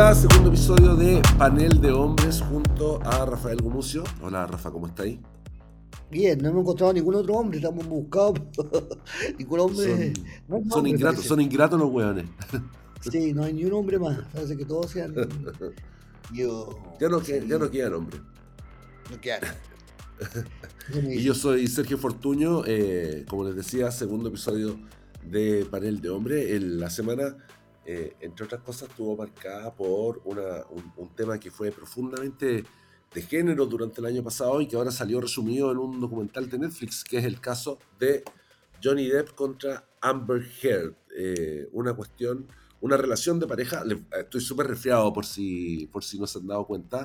segundo episodio de Panel de Hombres junto a Rafael Gumucio. Hola Rafa, ¿cómo está ahí? Bien, no hemos encontrado ningún otro hombre, estamos buscando ningún hombre. Son, son ingratos, son ingratos los hueones. Sí, no hay ni un hombre más. Parece que todos sean. Yo. Ya no, que- ya no quedan hombres. No quedan. Y yo soy Sergio Fortuño, eh, como les decía, segundo episodio de Panel de Hombre. En la semana, eh, entre otras cosas, estuvo marcada por un, tema que fue profundamente de género durante el año pasado y que ahora salió resumido en un documental de Netflix, que es el caso de Johnny Depp contra Amber Heard. Eh, una cuestión, una relación de pareja. le- estoy súper resfriado por si, por si no se han dado cuenta.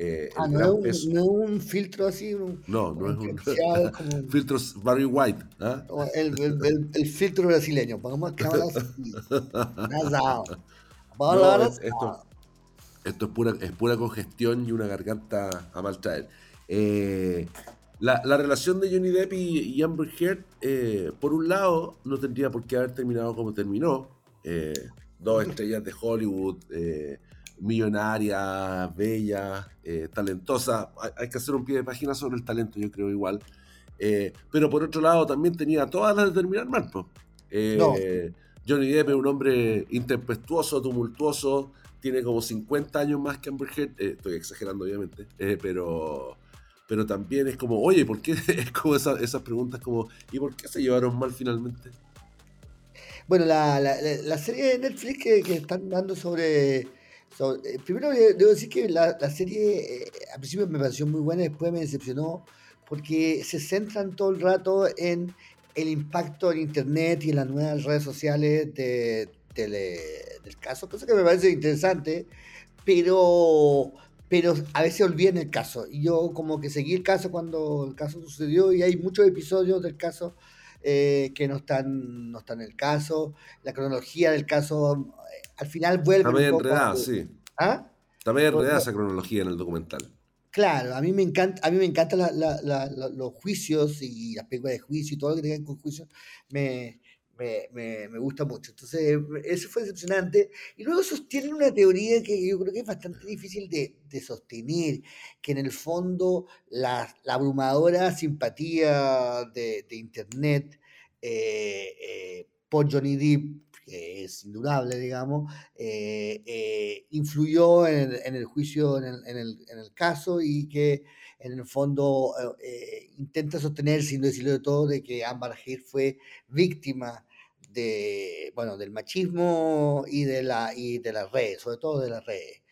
Eh, Ah, no es, un, peso- no es un filtro así, un, no, no es un es como un- filtros Barry White. ¿ah? como el, el- el- el filtro brasileño. Pongamos cámaras No, es- esto, esto es pura, es pura congestión y una garganta a mal traer. Eh, la, la relación de Johnny Depp y, y Amber Heard, eh, por un lado, no tendría por qué haber terminado como terminó. Dos estrellas de Hollywood, eh, millonarias, bellas, eh, talentosas. Hay, hay que hacer un pie de página sobre el talento, yo creo igual. Eh, pero por otro lado, también tenía todas las de terminar mal. Eh, No. Johnny Depp es un hombre intempestuoso, tumultuoso, tiene como 50 años más que Amber Heard, eh, estoy exagerando obviamente, pero, pero también es como, oye, ¿por qué? Es como esa- esas preguntas como, ¿y por qué se llevaron mal finalmente? Bueno, la, la, la- la serie de Netflix que, que están dando sobre. Sobre- eh, primero de- debo decir que la, la serie eh, al principio me pareció muy buena, después me decepcionó porque se centran todo el rato en el impacto en Internet y en las nuevas redes sociales de- del, eh, del caso, cosa que me parece interesante, pero, pero a veces olvidan el caso. Y yo como que seguí el caso cuando el caso sucedió y hay muchos episodios del caso eh, que no están, no están en el caso. La cronología del caso eh, al final vuelve. Está medio enredada, sí. ¿Ah? Por- enredada por- esa cronología en el documental. Claro, a mí me encanta, a mí me encantan la- la- la- la- los juicios y las películas de juicio y todo lo que tenga con juicio me, me, me, me gusta mucho. Entonces, eso fue decepcionante. Y luego sostienen una teoría que yo creo que es bastante difícil de, de sostener, que en el fondo la, la abrumadora simpatía de, de Internet eh, eh, por Johnny Depp, que es indudable, digamos, eh, eh, influyó en en el juicio, en el, en, el, en el caso y que en el fondo eh, eh, intenta sostener, sin decirlo de todo, de que Amber Heard fue víctima de, bueno, del machismo y de, la, y de las redes, sobre todo de las redes.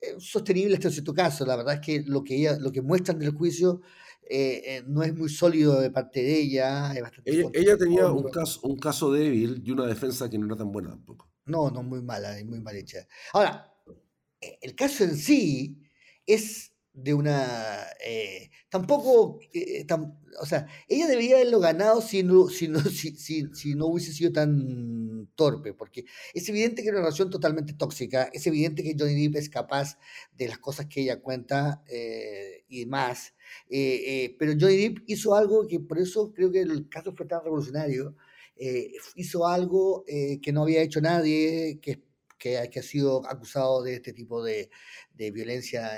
Eh, sostenible hasta cierto caso, la verdad es que lo que, ella, lo que muestran del juicio eh, eh, no es muy sólido de parte de ella. Es bastante Ella, ella tenía un caso, un caso débil y una defensa que no era tan buena tampoco. No, no, muy mala y muy mal hecha. Ahora, eh, el caso en sí es de una... eh, tampoco, tam- o sea, ella debería haberlo ganado si no, si, no, si, si- si no hubiese sido tan torpe, porque es evidente que era una relación totalmente tóxica, es evidente que Johnny Depp es capaz de las cosas que ella cuenta y más, eh, eh, pero Johnny Depp hizo algo que por eso creo que el caso fue tan revolucionario, eh, hizo algo eh, que no había hecho nadie, que, que, que ha sido acusado de este tipo de, de violencia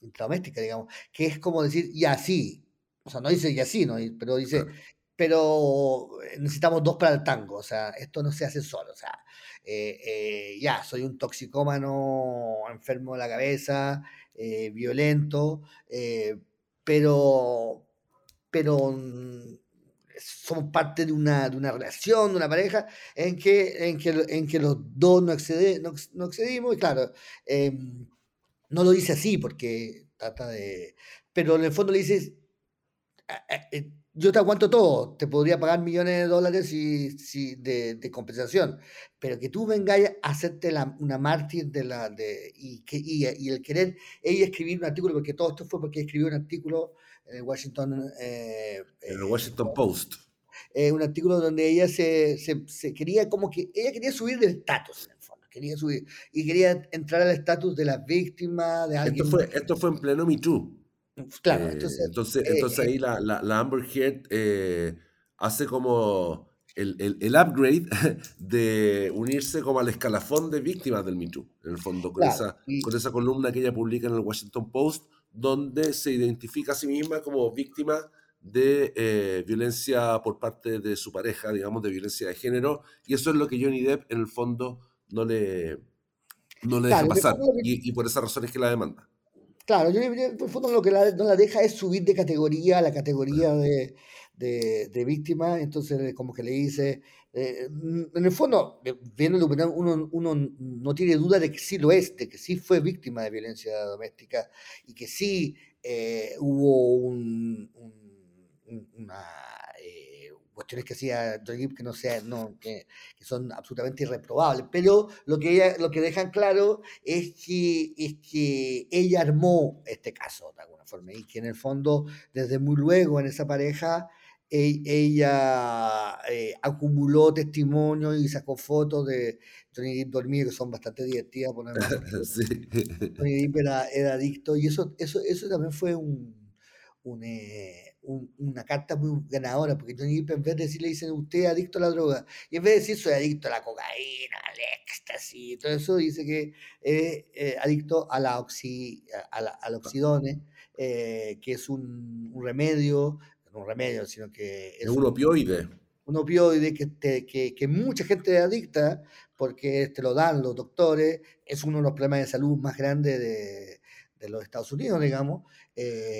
intradoméstica, digamos, que es como decir, ya sí, o sea, no dice ya sí, ¿no? pero dice, Claro. pero necesitamos dos para el tango, o sea, esto no se hace solo, o sea, eh, eh, ya, soy un toxicómano enfermo de la cabeza, eh, violento, eh, pero, pero mm, somos parte de una, de una relación, de una pareja, en que, en que, en que los dos no, excede, no, no excedimos, y claro, em, no lo dice así porque trata de... Pero en el fondo le dices, "Ah, ah, eh, yo te aguanto todo, te podría pagar millones de dólares si, si de, de compensación, pero que tú vengas a hacerte la- una mártir de la, de, y, que, y, y el querer ella escribir un artículo, porque todo esto fue porque escribió un artículo en el Washington... eh, En el eh, Washington Post. eh, un artículo donde ella se, se, se quería como que ella quería subir del estatus en el fondo quería subir y quería entrar al estatus de la víctima de alguien Esto fue, esto fue en pleno Me Too. Claro Eh, entonces entonces, eh, entonces eh, ahí la, la, la Amber Heard eh, hace como el, upgrade de unirse como al escalafón de víctimas del Me en el fondo, con, esa, con esa columna que ella publica en el Washington Post, donde se identifica a sí misma como víctima de eh, violencia por parte de su pareja, digamos, de violencia de género, y eso es lo que Johnny Depp en el fondo no le, no le deja pasar, y, por esas razones que la demanda. Claro, yo, en el fondo lo que no la deja es subir de categoría a la categoría de, de, víctima, entonces como que le dice, eh, en el fondo, eh, viendo uno, uno no tiene duda de que sí lo es, de que sí fue víctima de violencia doméstica y que sí hubo un una, eh, cuestiones que hacía Johnny que no sea, no, que, son absolutamente irreprobables. Pero lo que, ella, lo que dejan claro es que, es que ella armó este caso de alguna forma y que en el fondo, desde muy luego en esa pareja, e, ella eh, acumuló testimonio y sacó fotos de Johnny Depp dormido que son bastante divertidas. Por Johnny Depp era, era, adicto y eso, eso, eso también fue un, un eh, una carta muy ganadora, porque Johnny Depp en vez de decirle dicen usted es adicto a la droga, y en vez de decir soy adicto a la cocaína, al éxtasis, todo eso, dice que es eh, adicto a la, oxi, a la, al oxidone, eh, que es un, un, remedio, no un remedio, sino que es, un, opioide. Un opioide que, que, que, mucha gente es adicta porque te lo dan los doctores, es uno de los problemas de salud más grandes de, de los Estados Unidos, digamos,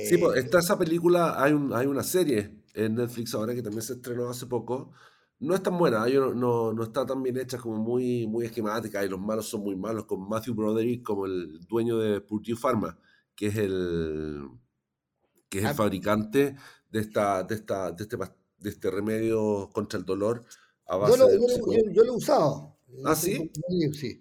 sí, pues eh, está esa película, hay, un, hay una serie en Netflix ahora que también se estrenó hace poco. No es tan buena, no, no, está tan bien hecha como muy, muy esquemática y los malos son muy malos, con Matthew Broderick como el dueño de Purdue Pharma, que es el, que es el ah. fabricante de, esta, de, esta, de, este, de este remedio contra el dolor. yo, lo, yo, lo he usado. ¿Ah, sí? Sí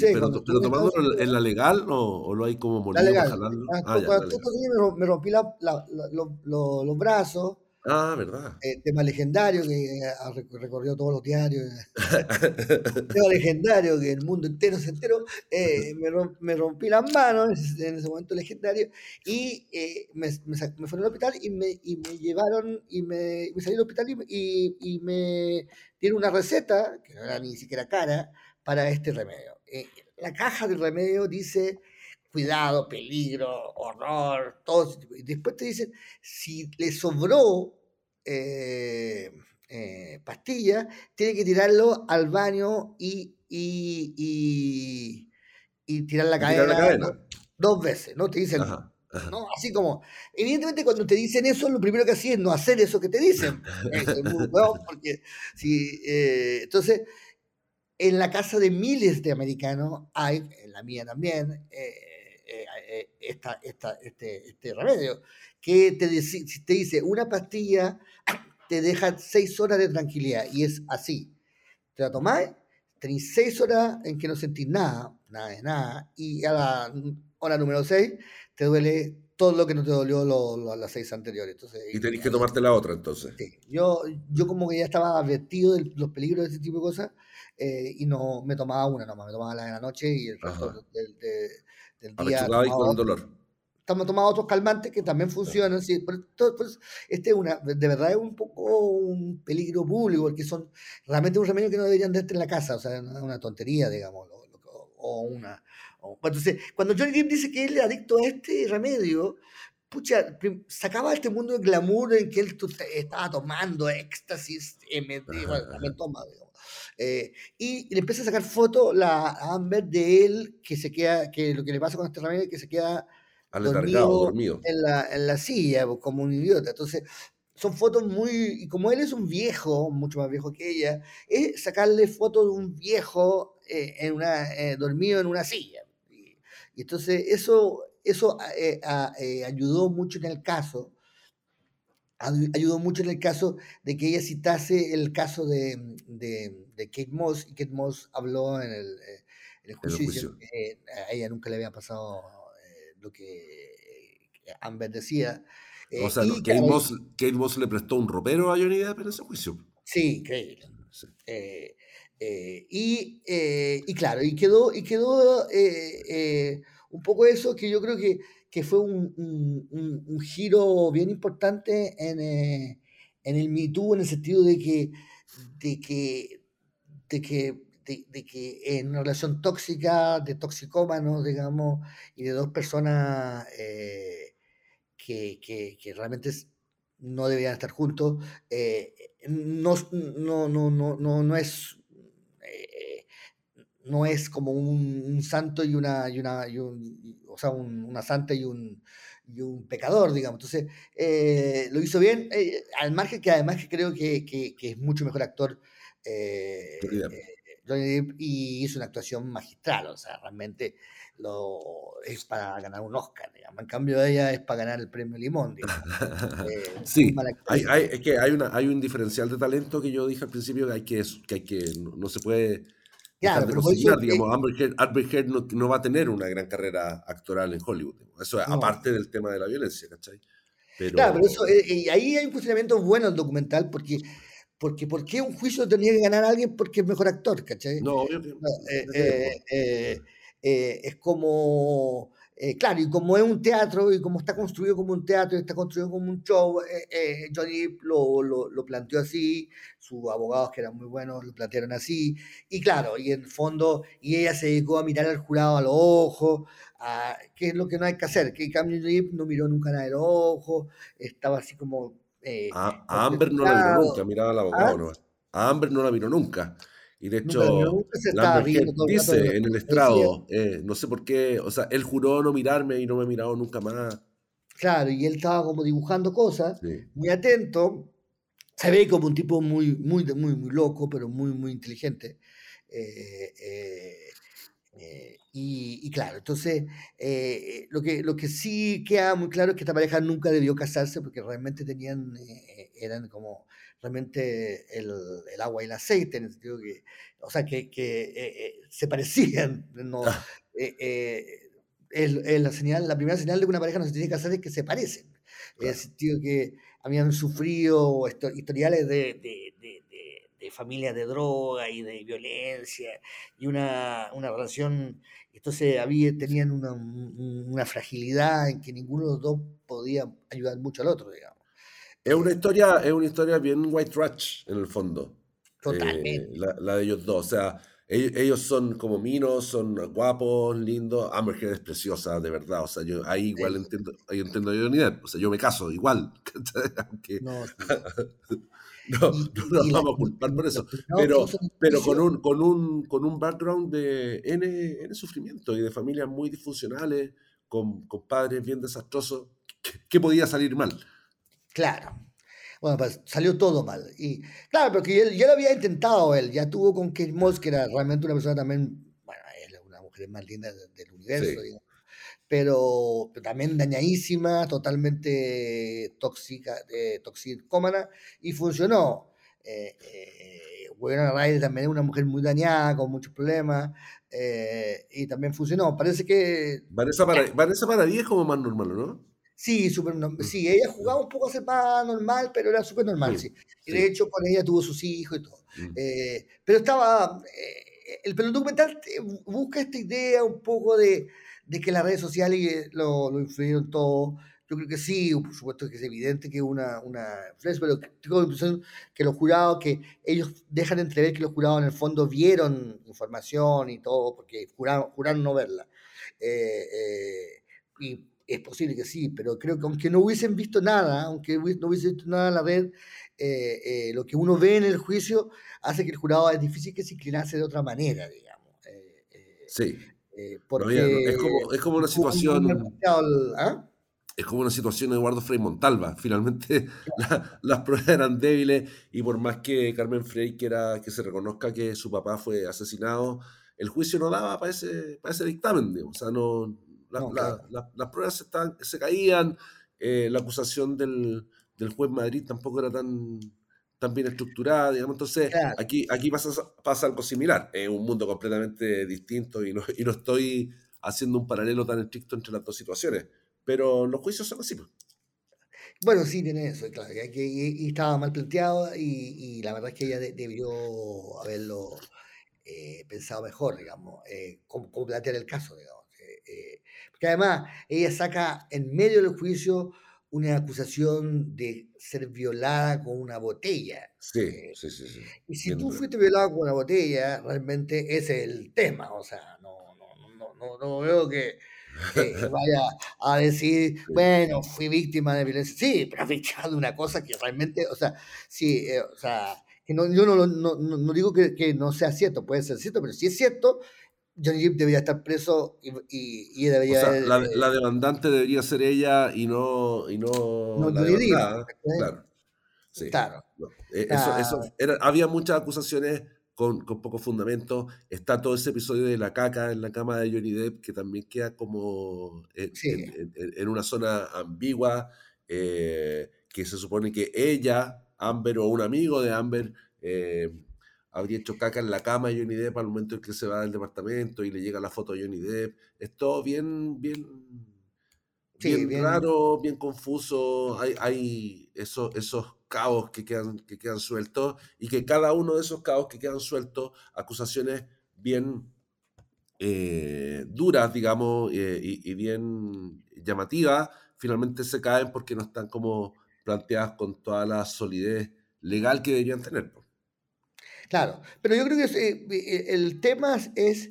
pero, pero tomándolo en la legal o, lo hay como molido para jalarlo? Ah, ah, me, me, rompí la, la, los brazos. Ah, verdad. Eh, tema legendario que ha recorrido todos los diarios. tema legendario que el mundo entero se enteró. Eh, me, rompí las manos en ese momento legendario y eh, me, me, me, fui al hospital y me, y me llevaron y me, salí del hospital y, y, me dieron una receta, que no era ni siquiera cara, para este remedio. Eh, la caja del remedio dice cuidado, peligro, horror, todo Y después te dicen, si le sobró eh, eh, pastilla, tiene que tirarlo al baño y, y, tirar la cadena, Dos, veces, ¿no? Te dicen, ¿no? Así como, evidentemente cuando te dicen eso, lo primero que hacen es no hacer eso que te dicen. porque si, entonces, en la casa de miles de americanos hay, en la mía también, eh, eh, eh, esta, este, este, remedio, que te, te dice, una pastilla te deja seis horas de tranquilidad, y es así. Te la tomáis, tenéis seis horas en que no sentís nada, nada de nada, y a la hora número seis te duele todo lo que no te dolió las seis anteriores. Entonces, y tenéis que tomarte la otra entonces. Sí. Yo, yo como que ya estaba advertido de los peligros de ese tipo de cosas, eh, y no me tomaba una nomás, me tomaba la de la noche y el resto del, del, día. y con el dolor. Estamos tomando otros calmantes que también funcionan. Sí, pues, este es una, de verdad es un poco un peligro público, porque son realmente un remedio que no deberían darte en la casa, o sea, una tontería, digamos, o, una. Entonces, cuando Johnny Depp dice que él es adicto a este remedio, pucha, sacaba este mundo de glamour en que él estaba tomando éxtasis, MD, bueno, toma. Eh, y le empieza a sacar fotos la Amber de él, que se queda, que lo que le pasa con este remedio que se queda dormido, En, la, en la silla, pues, como un idiota. Entonces, son fotos muy, y como él es un viejo, mucho más viejo que ella, es sacarle fotos de un viejo eh, en una, eh, dormido en una silla. Y, entonces eso, eso ayudó mucho en el caso, ayudó mucho en el caso de que ella citase el caso de, de, de Kate Moss, y Kate Moss habló en el, eh, en el juicio, que a ella nunca le había pasado eh, lo que Amber decía. o sea, Kate, Moss, Kate, Moss, le prestó un ropero a Johnny Depp en ese juicio. Sí, increíble. Y, y, claro, y quedó, y quedó un poco eso que yo creo que que fue un, giro bien importante en, eh, en el Me Too, en el sentido de que de que, de que, de, que en una relación tóxica, de toxicómanos, digamos, y de dos personas eh, que, que, realmente no deberían estar juntos, eh, no, no, no, no, no, es eh, no es como un, santo y una, y una o sea, una santa y un, y un pecador, digamos. Entonces, eh, lo hizo bien, eh, al margen que además que creo que, que, es mucho mejor actor eh, Johnny Depp y hizo una actuación magistral, o sea, realmente lo, es para ganar un Oscar, digamos. En cambio, ella es para ganar el premio Limón, digamos. sí, hay, hay, es que hay, una, hay un diferencial de talento que yo dije al principio que hay que, que, hay que no se puede Claro, pero digamos, Amber Heard, no, va a tener una gran carrera actoral en Hollywood. Eso es aparte del tema de la violencia, ¿cachai? Claro, pero eso, eh, eh, ahí hay un funcionamiento bueno el documental, porque, porque ¿por qué un juicio tenía que ganar a alguien porque es mejor actor, ¿cachai? No, obvio que... Eh, es como eh, claro, y como es un teatro, y como está construido como un teatro, y está construido como un show, eh, eh, Johnny lo, lo, lo, planteó así, sus abogados que eran muy buenos lo plantearon así, y claro, y en el fondo, y ella se dedicó a mirar al jurado a los ojos, a, qué es lo que no hay que hacer, que Cameron Johnny no miró nunca nada de los ojos, estaba así como... a, Amber no la miró nunca, miraba al abogado, ¿Ah? no. A Amber no la miró nunca. Y de hecho, la dice en el estrado, eh, no sé por qué, o sea, él juró no mirarme y no me ha mirado nunca más. Claro, y él estaba como dibujando cosas, muy atento, se ve como un tipo muy, muy, muy, muy loco, pero muy, muy inteligente. Eh, eh, y, claro, entonces lo, que, lo que sí queda muy claro es que esta pareja nunca debió casarse porque realmente tenían, eran como realmente el, el, agua y el aceite, en el sentido que, o sea, que, que eh, eh, se parecían. ¿no? Ah. Eh, es, la, señal, la primera señal de que una pareja no se tiene que casar es que se parecen. En el sentido que habían sufrido historiales de, de, de, de, familias de droga y de violencia y una, una relación, entonces había, tenían una, una fragilidad en que ninguno de los dos podía ayudar mucho al otro, digamos. Es una historia, es una historia bien white trash en el fondo. Totalmente. Eh, la, de ellos dos. O sea, ellos, son como minos, son guapos, lindos. Amber Heard es preciosa, de verdad. O sea, yo ahí igual entiendo, ahí entiendo a Johnny O sea, yo me caso igual. no, no, no, vamos a culpar por eso. pero pero con, un, con, un, con un background de N, N sufrimiento y de familias muy disfuncionales, con, con padres bien desastrosos. ¿Qué podía salir mal? Claro. Bueno, pues salió todo mal. Y claro, porque él ya lo había intentado él, ya tuvo con Kate Moss, que era realmente una persona también, bueno, es una mujer más linda del, universo, pero, también dañadísima, totalmente tóxica, eh, toxicómana, y funcionó. Eh, eh, Ryder también es una mujer muy dañada, con muchos problemas, eh, y también funcionó. Parece que... Vanessa, para, Vanessa Paradis es como más normal, ¿no? Sí, super, mm. sí, ella jugaba un poco a ser más normal, pero era súper normal, sí. Y de hecho, con ella tuvo sus hijos y todo. Mm. Eh, pero estaba. Eh, el, pero documental busca esta idea un poco de, de que las redes sociales lo, lo influyeron todo. Yo creo que sí, por supuesto que es evidente que una, una influencia, pero tengo la impresión que los jurados, que ellos dejan entrever que los jurados en el fondo vieron información y todo, porque juraron, juraron no verla. Eh, y es posible que sí, pero creo que aunque no hubiesen visto nada, aunque no hubiesen visto nada a la red, eh, eh, lo que uno ve en el juicio hace que el jurado es difícil que se inclinase de otra manera, digamos. Eh, sí. Porque es, como, es como una situación... ¿ah? Es como una situación de Eduardo Frei Montalva. Finalmente las pruebas eran débiles y por más que Carmen Frey quiera que se reconozca que su papá fue asesinado, el juicio no daba para ese, para ese dictamen. Digamos. O sea, no, las pruebas se, se caían, eh, la acusación del, del, juez Madrid tampoco era tan, tan bien estructurada, digamos. Entonces, aquí, aquí pasa, pasa algo similar. Es un mundo completamente distinto y no, y no estoy haciendo un paralelo tan estricto entre las dos situaciones. Pero los juicios son así. Pues. Bueno, sí, tiene eso, claro. y, estaba mal planteado y, la verdad es que ella debió haberlo eh, pensado mejor, digamos, eh, cómo, plantear el caso, digamos. Eh, porque además ella saca en medio del juicio una acusación de ser violada con una botella. Sí, eh, sí, sí, sí. Y si tú fuiste violado con una botella, realmente ese es el tema. O sea, no, no, no, no, no veo que, vaya a decir, bueno, fui víctima de violencia. Sí, pero víctima de una cosa que realmente, o sea, sí, eh, o sea, que no, yo no, no, no, digo que, que, no sea cierto, puede ser cierto, pero si es cierto, Johnny Depp debería estar preso y, y, debería... O sea, la, demandante debería ser ella y no, y no, no la Johnny Claro. Sí. Claro. Eh, eso, eso era, había muchas acusaciones con, con, poco fundamento. Está todo ese episodio de la caca en la cama de Johnny Depp que también queda como en, en, una zona ambigua, eh, que se supone que ella, Amber o un amigo de Amber, eh, habría hecho caca en la cama de Johnny Depp al momento en que se va del departamento y le llega la foto de Johnny Depp. Es todo bien, bien, bien, raro, bien confuso. Hay, hay esos, esos caos que quedan, que quedan sueltos y que cada uno de esos caos que quedan sueltos, acusaciones bien eh, duras, digamos, eh, y, y, bien llamativas, finalmente se caen porque no están como planteadas con toda la solidez legal que deberían tener. Claro, pero yo creo que eh, eh, el tema es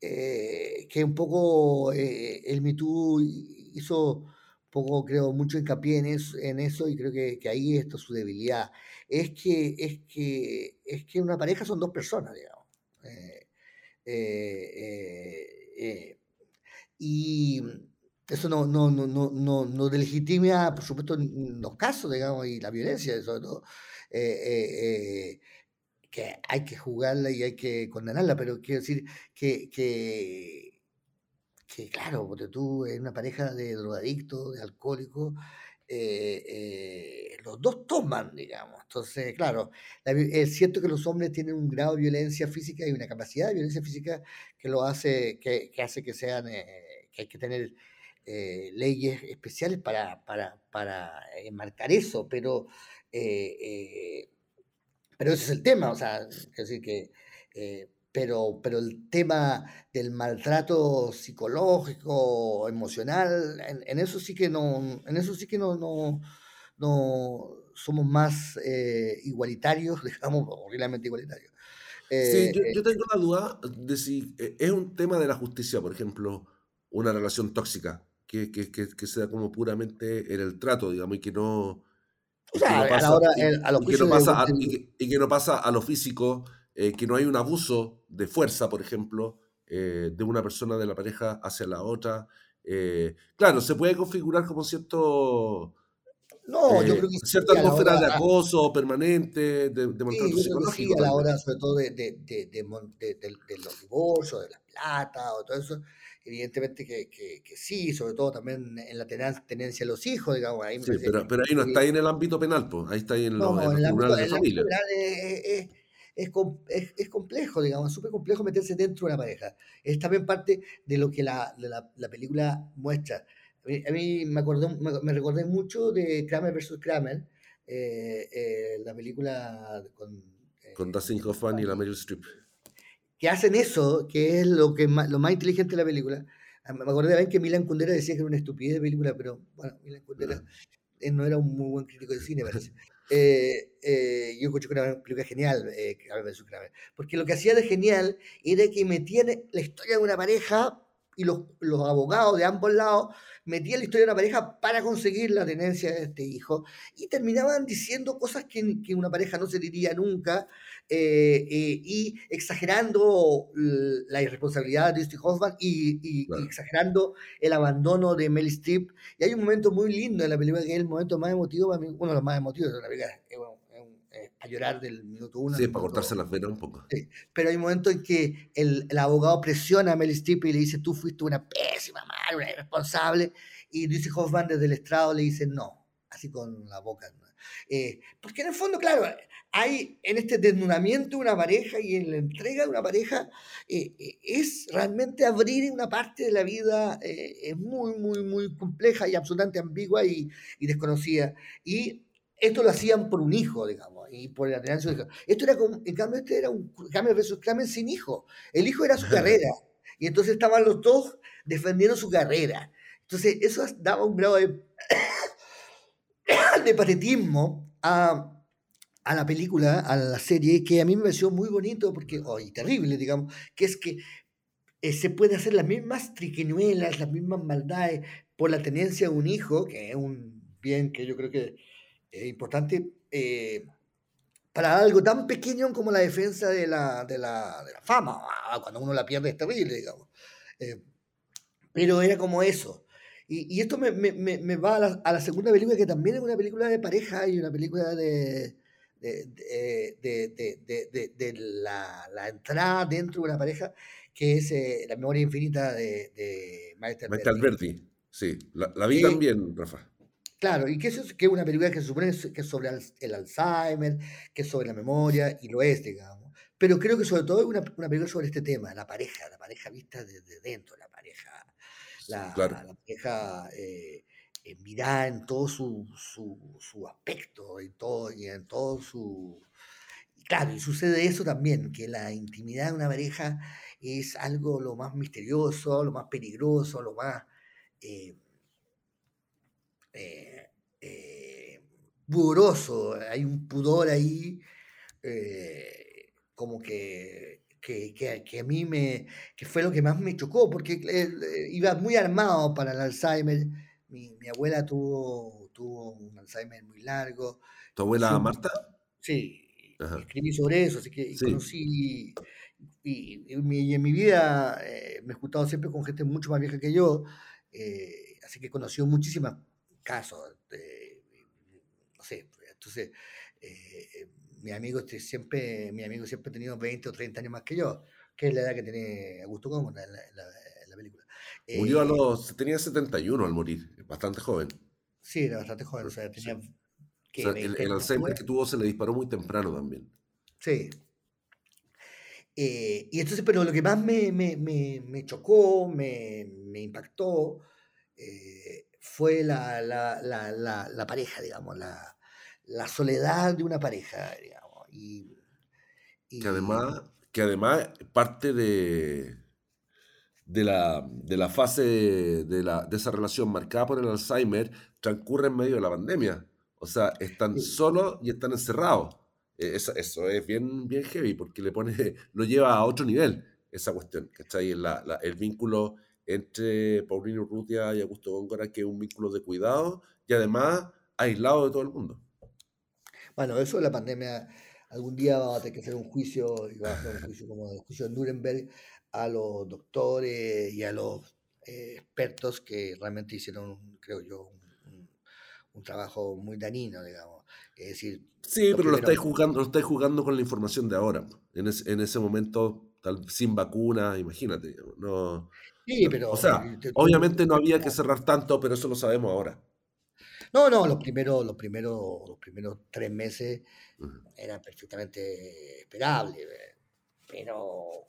eh, que un poco el MeToo hizo poco, creo, mucho hincapié en eso, en eso y creo que, ahí está su debilidad. Es que, es, que, es que una pareja son dos personas, digamos. y eso no, no, no, no, no, no delegitima, por supuesto, los casos, digamos, y la violencia, sobre todo que hay que jugarla y hay que condenarla, pero quiero decir que, que, claro, porque tú en una pareja de drogadictos, de alcohólicos, eh, eh, los dos toman, digamos. Entonces, claro, es cierto que los hombres tienen un grado de violencia física y una capacidad de violencia física que lo hace, que, hace que sean, eh, que hay que tener leyes especiales para, para, para enmarcar eso, pero pero ese es el tema, o sea, es decir que, eh, pero, pero el tema del maltrato psicológico, emocional, en, eso sí que no, en eso sí que no, no, no somos más eh, igualitarios, digamos, horriblemente igualitarios. sí, eh, yo, tengo la duda de si es un tema de la justicia, por ejemplo, una relación tóxica, que, que, que, que sea como puramente en el trato, digamos, y que no y que no pasa a lo físico, eh, que no hay un abuso de fuerza, por ejemplo, eh, de una persona de la pareja hacia la otra. Eh, claro, se puede configurar como cierto... No, yo creo que cierta atmósfera de acoso permanente, de, de maltrato sí, psicológico. a la hora, sobre todo, de, de, de, los divorcios, de la plata, o todo eso, evidentemente que, que, sí, sobre todo también en la tenencia de los hijos, digamos. Ahí sí, pero, pero, ahí no está ahí en el ámbito penal, pues, ahí está ahí en, los tribunales de familia. Es, es, es, complejo, digamos, súper complejo meterse dentro de una pareja. Es también parte de lo que la, la, la película muestra. A mí, me, acordé, me, recordé mucho de Kramer vs. Kramer, eh, eh, la película con... Eh, con Dustin Hoffman y la Meryl Streep que hacen eso, que es lo, que lo más inteligente de la película. Ah, me acordé de que Milan Kundera decía que era una estupidez de película, pero bueno, Milan Kundera no era un muy buen crítico de cine, parece. Eh, eh, yo escuché que era una película genial, eh, porque lo que hacía de genial era que metían la historia de una pareja y los, los abogados de ambos lados metían la historia de una pareja para conseguir la tenencia de este hijo y terminaban diciendo cosas que, que una pareja no se diría nunca eh, eh, y exagerando la irresponsabilidad de Steve Hoffman y, exagerando el abandono de Mel Streep. Y hay un momento muy lindo en la película que es el momento más emotivo, para mí, uno de los más emotivos de la película. A llorar del minuto uno. Sí, para cortarse las venas un poco. Pero hay un momento en que el, el, abogado presiona a Mel Streep y le dice, tú fuiste una pésima madre, una irresponsable. Y dice Hoffman desde el estrado le dice, no, así con la boca. Eh, porque en el fondo, claro, hay en este desnudamiento de una pareja y en la entrega de una pareja, eh, eh, es realmente abrir una parte de la vida es muy, muy, muy compleja y absolutamente ambigua y, desconocida. Y esto lo hacían por un hijo, digamos, y por la tenencia de hijo. Esto era como, en cambio, este era un cambio versus cambio sin hijo. El hijo era su carrera. Y entonces estaban los dos defendiendo su carrera. Entonces, eso daba un grado de de patetismo a, a, la película, a la serie, que a mí me pareció muy bonito, porque, oh, y terrible, digamos, que es que eh, se puede hacer las mismas triqueñuelas, las mismas maldades por la tenencia de un hijo, que es un bien que yo creo que es importante, eh, para algo tan pequeño como la defensa de la, de la, de la fama. Ah, cuando uno la pierde es terrible, digamos. Eh, pero era como eso. Y, y esto me, me, me va a la, a la, segunda película, que también es una película de pareja y una película de, de, de, de la, la, entrada dentro de una pareja, que es eh, La memoria infinita de, de Maestro Alberti. Sí, la, la vi también, Rafa. Claro, y que eso es que una película que se supone que es sobre el Alzheimer, que es sobre la memoria, y lo es, digamos. Pero creo que sobre todo es una, una película sobre este tema, la pareja, la pareja vista desde dentro, la pareja, la, la pareja eh, eh, mirada en todo su, su, su, aspecto y, todo, y en todo su... Claro, y sucede eso también, que la intimidad de una pareja es algo lo más misterioso, lo más peligroso, lo más... Eh, eh, eh, pudoroso, hay un pudor ahí eh, como que, que, que, a mí me, que fue lo que más me chocó, porque eh, iba muy armado para el Alzheimer, mi, mi abuela tuvo, tuvo un Alzheimer muy largo. ¿Tu abuela Marta? Sí, escribí sobre eso, así que conocí, y, y, en mi vida eh, me he juntado siempre con gente mucho más vieja que yo, eh, así que conoció muchísimas casos. De, no sé, entonces, eh, mi amigo este siempre, mi amigo siempre ha tenido 20 o 30 años más que yo, que es la edad que tiene Augusto Gómez en la, película. Murió a eh, los, tenía 71 al morir, bastante joven. Sí, era bastante joven, o sea, tenía... Que o sea, el, el Alzheimer que tuvo se le disparó muy temprano también. Sí, eh, y entonces, pero lo que más me, me, me, me chocó, me, impactó, eh, fue la, la, la, la, pareja, digamos, la, soledad de una pareja, digamos. Y, Que, además, que además parte de, de, la, de la fase de, la, de esa relación marcada por el Alzheimer transcurre en medio de la pandemia. O sea, están solos y están encerrados. E, eso, eso, es bien, bien heavy porque le pone, lo lleva a otro nivel esa cuestión, ¿cachai? La, la, el vínculo entre Paulino Urrutia y Augusto Góngora, que es un vínculo de cuidado y además aislado de todo el mundo. Bueno, eso de la pandemia, algún día va a tener que hacer un juicio, y va a hacer un juicio como el juicio de Nuremberg, a los doctores y a los eh, expertos que realmente hicieron, creo yo, un, un, trabajo muy danino, digamos. Es decir, sí, pero lo estáis jugando, lo estáis jugando con la información de ahora. En, es, en ese momento, tal, sin vacuna, imagínate. No, Sí, pero. O sea, obviamente no había que cerrar tanto, pero eso lo sabemos ahora. No, no, los primeros, los primeros, los primeros tres meses eran perfectamente esperables. Eh, pero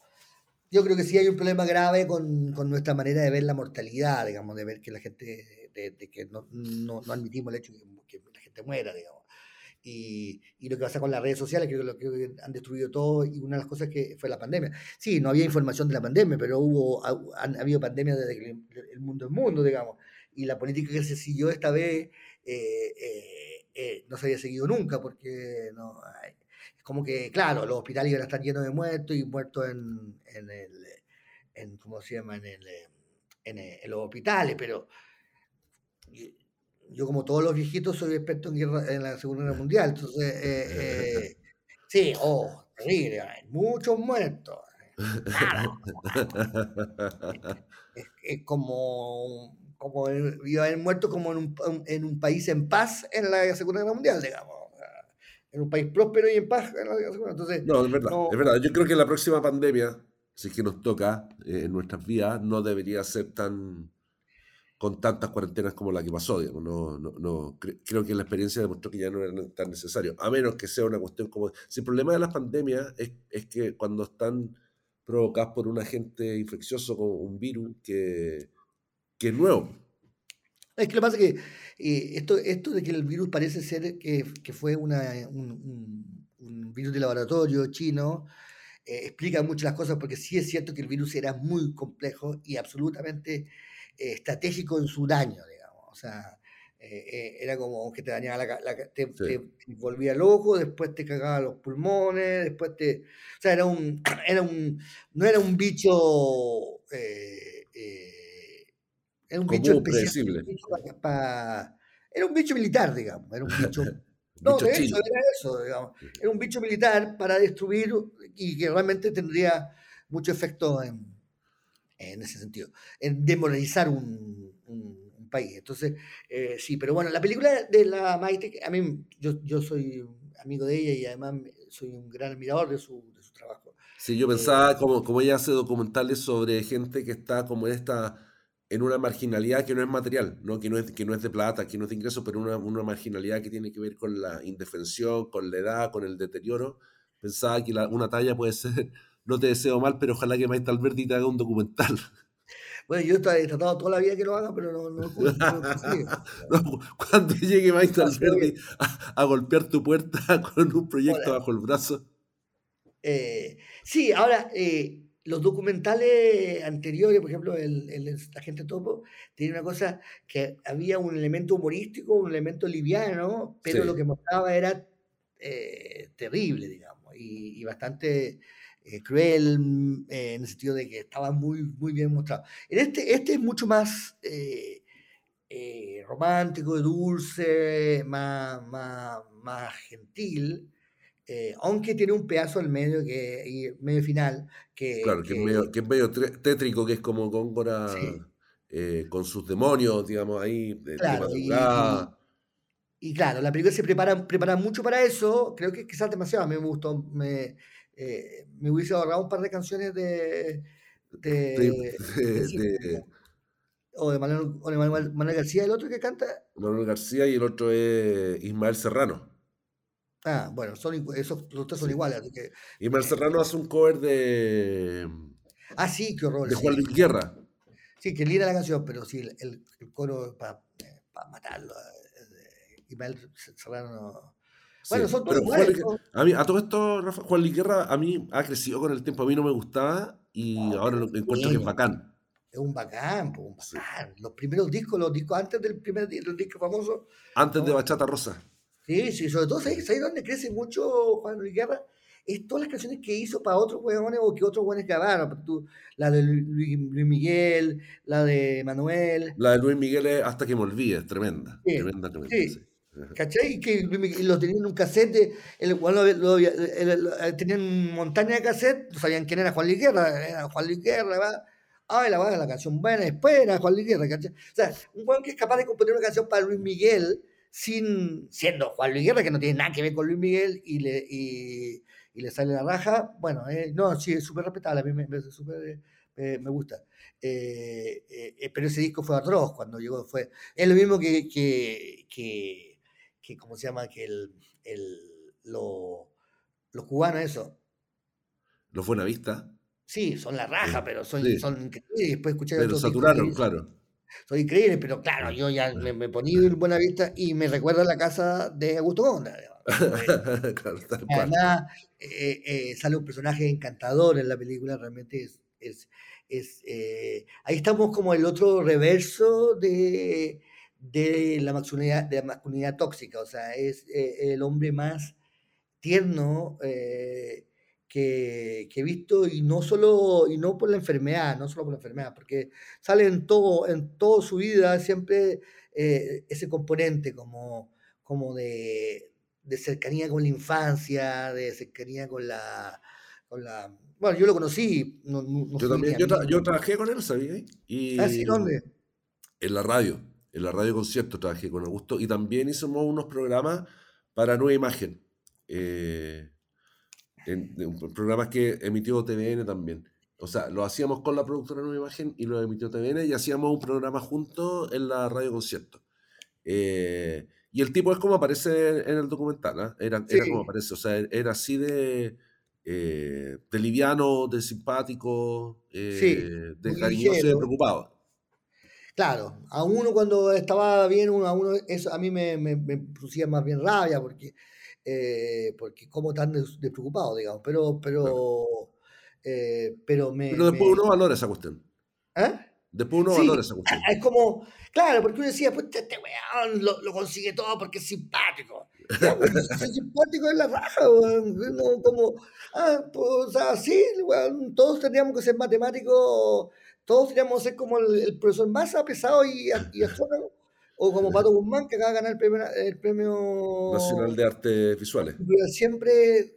yo creo que sí hay un problema grave con, con, nuestra manera de ver la mortalidad, digamos, de ver que la gente, de, de que no, no, no, admitimos el hecho de que, que la gente muera, digamos y, y, lo que pasa con las redes sociales, creo, lo que han destruido todo y una de las cosas que fue la pandemia. Sí, no había información de la pandemia, pero hubo, ha, han habido pandemias desde que el mundo es mundo, digamos, y la política que se siguió esta vez eh, eh, eh, no se había seguido nunca, porque no, es como que, claro, los hospitales iban a estar llenos de muertos y muertos en, en el, en, ¿cómo se llama?, en, el, en, en los hospitales, pero yo como todos los viejitos soy experto en, guerra, en la Segunda Guerra Mundial, entonces, eh, eh, sí, oh, terrible, hay muchos muertos. Claro. es, es, como, como iba a haber muerto como en un, en un país en paz en la Segunda Guerra Mundial, digamos en un país próspero y en paz. Entonces, no, es verdad, no, es verdad. Yo creo que la próxima pandemia, si es que nos toca eh, en nuestras vidas, no debería ser tan, con tantas cuarentenas como la que pasó. Digamos. No, no, no, creo que la experiencia demostró que ya no era tan necesario, a menos que sea una cuestión como... Si el problema de las pandemias es, que cuando están provocadas por un agente infeccioso como un virus que, que es nuevo. Es que lo que pasa es que eh, esto, esto de que el virus parece ser que, fue un, virus de laboratorio chino, eh, explica muchas las cosas porque sí es cierto que el virus era muy complejo y absolutamente estratégico en su daño, digamos. O sea, eh, era como que te dañaba la, te, volvía el ojo, después te cagaba los pulmones, después te... O sea, era un... Era un no era un bicho... Eh, eh, era un bicho especial. era un bicho militar, digamos. Era un bicho... no, de hecho, era eso, digamos. Era un bicho militar para destruir y que realmente tendría mucho efecto en, en ese sentido, en demoralizar un país. Entonces, eh, sí, pero bueno, la película de la Maite, a mí, yo, yo soy amigo de ella y además soy un gran admirador de su, de su trabajo. Sí, yo pensaba, eh, como, como ella hace documentales sobre gente que está como en esta en una marginalidad que no es material, ¿no? Que, no es, que no es de plata, que no es de ingresos, pero una, una marginalidad que tiene que ver con la indefensión, con la edad, con el deterioro. Pensaba que la, una talla puede ser, no te deseo mal, pero ojalá que Maite Alberti te haga un documental. Bueno, yo he tratado toda la vida que lo haga, pero no, no, Cuando llegue Mike Alberti a, golpear tu puerta con un proyecto bajo el brazo. Eh, sí, ahora, eh, los documentales anteriores, por ejemplo, el, el Agente Topo, tenía una cosa que había un elemento humorístico, un elemento liviano, pero lo que mostraba era eh, terrible, digamos, y, y bastante eh, cruel, mm, eh, en el sentido de que estaba muy, muy bien mostrado. En este, este es mucho más eh, romántico, dulce, más, más, más gentil, aunque tiene un pedazo al medio, que, medio final. Que, claro, que, es, medio, que es medio tétrico, que es como Góngora con sus demonios, digamos, ahí. De, claro, y, claro, la película se prepara, prepara mucho para eso. Creo que quizás demasiado. A mí me gustó. Me, eh, me hubiese ahorrado un par de canciones de. de, o de, Manuel, García, el otro que canta. Manuel García y el otro es Ismael Serrano. Ah, bueno, son, esos los tres son iguales. Ismael eh, Serrano hace un cover de. Ah, sí, qué horror. De Juan Luis Guerra. Sí, que linda la canción, pero sí, el, el, coro para matarlo. Eh, Ismael Serrano no bueno, son todos a, mí, a todo esto, Rafa, Juan Liguerra a mí ha crecido con el tiempo. A mí no me gustaba y ahora lo encuentro que es bacán. Es un bacán, un bacán. Los primeros discos, los discos antes del primer disco famoso. Antes de Bachata Rosa. Sí, sí, sobre todo, ¿sabes, ¿sabes dónde crece mucho Juan Luis Guerra? Es todas las canciones que hizo para otros huevones o que otros huevones grabaron. Tú, la de Luis, Miguel, la de Manuel. La de Luis Miguel es Hasta que me olvides, tremenda. Tremenda, tremenda. Sí. ¿Cachai? Que lo tenían en un cassette, el, lo, tenían montaña de cassette, no sabían quién era Juan Luis Guerra, era Juan Luis Guerra, va. Ay, la, va, la canción buena, después era Juan Luis Guerra, ¿cachai? O sea, un Juan que es capaz de componer una canción para Luis Miguel, sin, siendo Juan Luis Guerra, que no tiene nada que ver con Luis Miguel, y le, y, y le sale la raja, bueno, eh, no, sí, es súper respetable, a mí me, me, super, eh, me gusta. Eh, eh, pero ese disco fue atroz cuando llegó, fue, es lo mismo que, que, que que ¿cómo se llama? Que el, el, lo, los cubanos, eso. ¿Los Buenavista? Sí, son la raja, pero son, son increíbles. Después escuché Pero saturaron, claro. Son increíbles, pero claro, yo ya me, me ponía en Buenavista y me recuerda la casa de Augusto Gonda. claro, Además, eh, eh, sale un personaje encantador en la película, realmente es, es, es eh, ahí estamos como el otro reverso de, de la masculinidad, de la masculinidad tóxica, o sea, es eh, el hombre más tierno eh, que, que, he visto y no solo y no por la enfermedad, no solo por la enfermedad, porque sale en todo en toda su vida siempre eh, ese componente como, como de, de, cercanía con la infancia, de cercanía con la, con la bueno, yo lo conocí. yo también, yo, yo, trabajé con él, ¿sabía? Y, ¿Ah, sí, dónde? En la radio en la radio concierto trabajé con Augusto y también hicimos unos programas para Nueva Imagen. Eh, en, programas que emitió TVN también. O sea, lo hacíamos con la productora Nueva Imagen y lo emitió TVN y hacíamos un programa juntos en la radio concierto. Eh, y el tipo es como aparece en el documental, ¿ah? era, era, como aparece, o sea, era así de, eh, de liviano, de simpático, de cariñoso y de preocupado. Claro, a uno cuando estaba bien, uno, a uno, eso a mí me, me, producía más bien rabia, porque, eh, porque como tan despreocupado, digamos, pero, pero, eh, pero me... Pero después uno valora esa cuestión. ¿Eh? Después uno valora esa cuestión. Es como, claro, porque uno decía, pues este weón lo, lo consigue todo porque es simpático. Pues, es simpático es la raja, weón. No, como, ah, pues, o sea, sí, weón, todos tendríamos que ser matemáticos, todos tendríamos que ser como el, profesor Massa, pesado y, y astrónomo o como Pato Guzmán, que acaba de ganar el premio, el premio Nacional de Artes Visuales. Siempre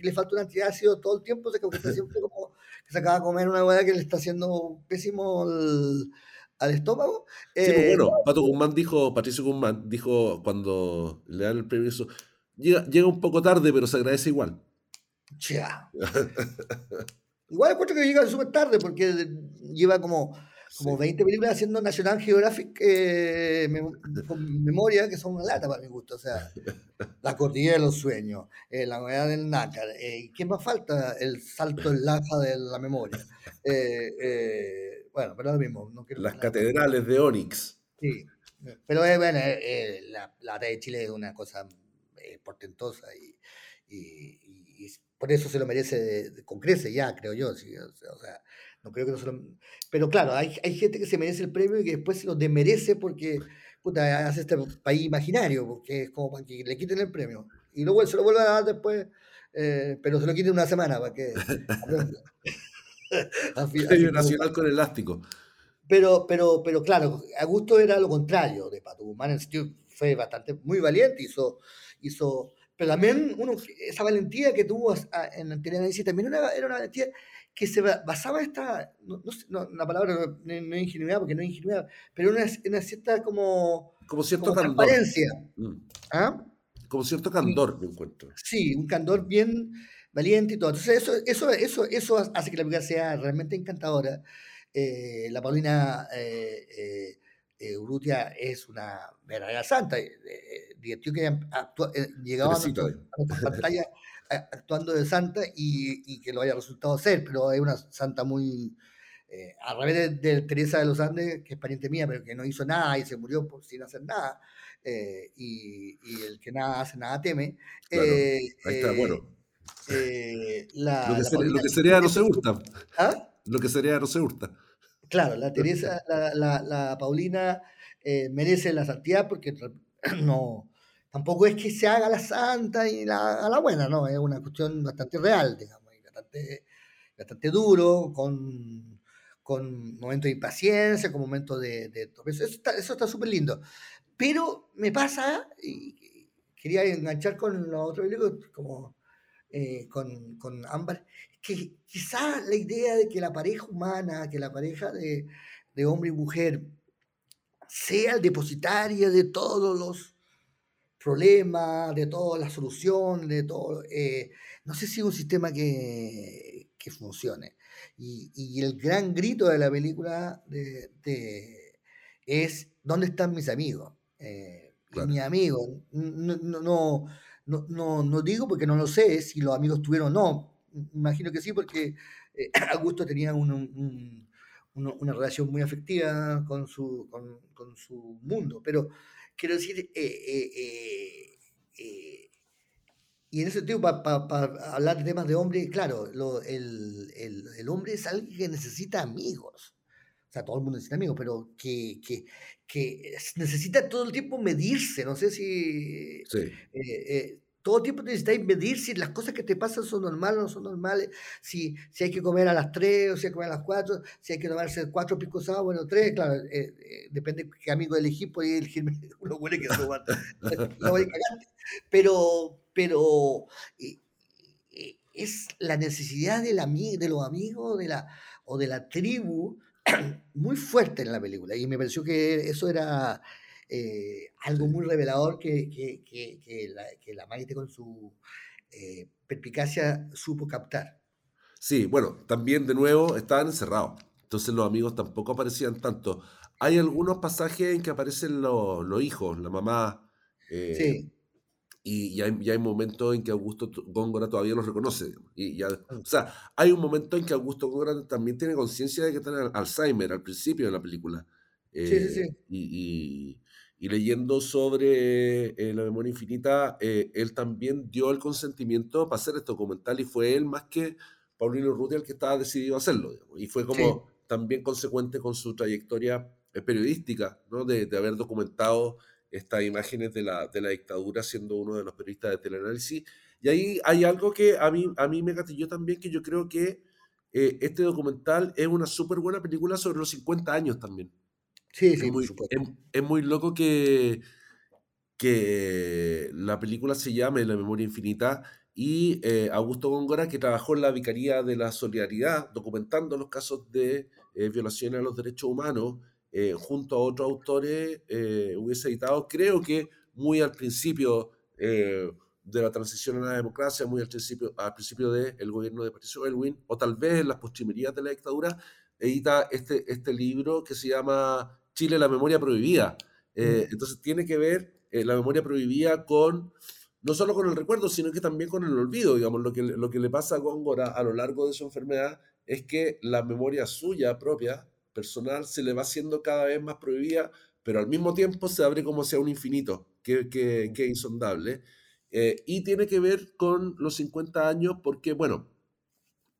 le falta un antiácido todo el tiempo, se que está siempre como que se acaba de comer una hueá que le está haciendo pésimo al estómago. Sí, pues eh, bueno, Pato Guzmán dijo, Patricio Guzmán dijo cuando le dan el premio llega, llega un poco tarde, pero se agradece igual. Ya. igual encuentro que llega súper tarde porque lleva como como 20 películas haciendo National Geographic eh, con memoria, que son una lata para mi gusto. O sea, La Cordillera de los Sueños, eh, La Novedad del Nácar. Eh, ¿Qué más falta? El salto en laja de la memoria. bueno, pero lo mismo. Las catedrales de Onyx. Sí, pero bueno, la, la de Chile es una cosa portentosa y, por eso se lo merece con crece ya, creo yo. Sí, o sea, no creo que no se lo... Pero claro, hay, hay gente que se merece el premio y que después se lo demerece porque puta, hace este país imaginario, porque es como para que le quiten el premio. Y luego se lo vuelve a dar después, eh, pero se lo quiten una semana para que... Premio nacional con elástico. Pero, pero, pero claro, Augusto era lo contrario de Pato Guzmán, fue bastante, muy valiente, hizo, hizo pero también uno, esa valentía que tuvo en la Análisis también era, era una valentía que se basaba esta, no, no, la palabra no, es ingenuidad porque no es ingenuidad, pero una, una cierta como, como cierto candor. transparencia. Mm. ¿Ah? Como cierto candor, me encuentro. Sí, un candor bien valiente y todo. Entonces eso, eso, eso, eso hace que la película sea realmente encantadora. Eh, la Paulina eh, eh, Urrutia es una verdadera santa. divertido que actua, llegaba a, a pantalla actuando de santa y, que lo haya resultado ser, pero es una santa muy... Eh, a revés de, Teresa de los Andes, que es pariente mía, pero que no hizo nada y se murió por, sin hacer nada, eh, y, el que nada hace, nada teme. Eh, ahí está, bueno. lo, que sería, no se hurta. ¿Ah? Lo que sería no se hurta. Claro, la Teresa, la, la, la Paulina merece la santidad porque no, tampoco es que se haga la santa y la, la buena, no, es una cuestión bastante real, digamos, bastante, bastante duro, con, con momentos de impaciencia, con momentos de... de eso está súper lindo. Pero me pasa, y quería enganchar con los otros películas, como eh, con, con Ámbar, que quizá la idea de que la pareja humana, que la pareja de, de hombre y mujer sea el depositario de todos los problemas, de todas las soluciones, de todo. Eh, no sé si es un sistema que, que funcione. Y, y, el gran grito de la película de, es, ¿dónde están mis amigos? Eh, mis amigos, no, no, no, no, digo porque no lo sé si los amigos tuvieron o no. Imagino que sí, porque eh, Augusto tenía un, una relación muy afectiva con su, con, con su mundo, pero quiero decir, eh, eh, eh, y en ese sentido, para hablar de temas de hombre, claro, el, el, hombre es alguien que necesita amigos. O sea, todo el mundo necesita amigos, pero que, que, que necesita todo el tiempo medirse. No sé si... Sí todo tiempo necesitáis medir si las cosas que te pasan son normales o no son normales, si, si hay que comer a las 3 o si hay que comer a las 4, si hay que tomarse 4 picos agua, bueno, 3, claro, eh, eh, depende qué amigo elegís, podéis elegir uno huele que no Pero, pero eh, es la necesidad del de los amigos de la, o de la tribu muy fuerte en la película, y me pareció que eso era eh, algo muy revelador que, que, que, la, que la Maite con su eh, perspicacia supo captar. Sí, bueno, también de nuevo estaban encerrados, entonces los amigos tampoco aparecían tanto. Hay algunos pasajes en que aparecen los, los hijos, la mamá. Eh, sí. Y, y, hay, hay, momentos en que Augusto Góngora todavía los reconoce. Y ya, o sea, hay un momento en que Augusto Góngora también tiene conciencia de que tiene Alzheimer al principio de la película. sí, sí, sí. y, y leyendo sobre eh, la memoria infinita, eh, él también dio el consentimiento para hacer este documental y fue él más que Paulino Ruti el que estaba decidido a hacerlo. Y fue como, también consecuente con su trayectoria periodística, ¿no? de, de haber documentado estas imágenes de la, de la dictadura siendo uno de los periodistas de teleanálisis. Y ahí hay algo que a mí, a mí me gatilló también, que yo creo que eh, este documental es una súper buena película sobre los 50 años también. Sí, sí, es muy, es, muy loco que, que la película se llame La memoria infinita y eh, Augusto Góngora, que trabajó en la Vicaría de la Solidaridad, documentando los casos de eh, violaciones a los derechos humanos, junto a otros autores, hubiese editado, creo que muy al principio de la transición a la democracia, muy al principio, al principio del gobierno de Patricio Elwin, o tal vez en las postrimerías de la dictadura, edita este, este libro que se llama Chile, la memoria prohibida. Eh, mm. entonces tiene que ver eh, la memoria prohibida con, no solo con el recuerdo, sino que también con el olvido. Digamos, lo que, lo que le pasa a Góngora a lo largo de su enfermedad es que la memoria suya propia, personal, se le va haciendo cada vez más prohibida, pero al mismo tiempo se abre como sea un infinito, que, que, que es insondable. Eh, y tiene que ver con los 50 años porque, bueno,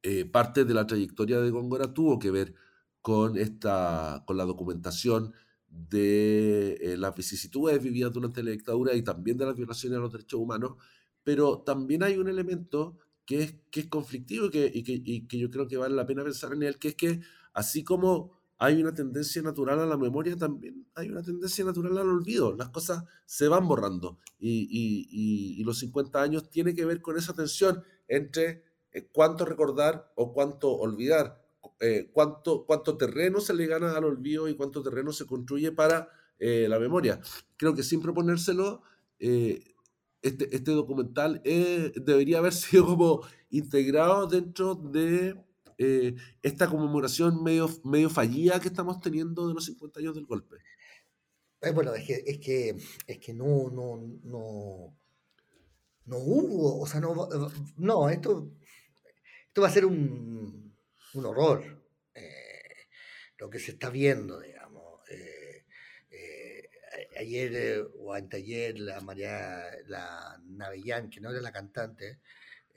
eh, parte de la trayectoria de Góngora tuvo que ver con, esta, con la documentación de eh, las vicisitudes vividas durante la dictadura y también de las violaciones a los derechos humanos, pero también hay un elemento que es, que es conflictivo y que, y que, y yo creo que vale la pena pensar en él, que es que así como hay una tendencia natural a la memoria, también hay una tendencia natural al olvido. Las cosas se van borrando y, los 50 años tiene que ver con esa tensión entre eh, cuánto recordar o cuánto olvidar, eh, cuánto, cuánto terreno se le gana al olvido y cuánto terreno se construye para eh, la memoria. Creo que sin proponérselo, este, este documental debería haber sido como integrado dentro de eh, esta conmemoración medio, medio fallida que estamos teniendo de los 50 años del golpe? Eh, bueno, es que, es que, es que no, no, no, no hubo, o sea, no, no esto, esto va a ser un, un horror, eh, lo que se está viendo, digamos. ayer o anteayer la María, la Navellán, que no era la cantante,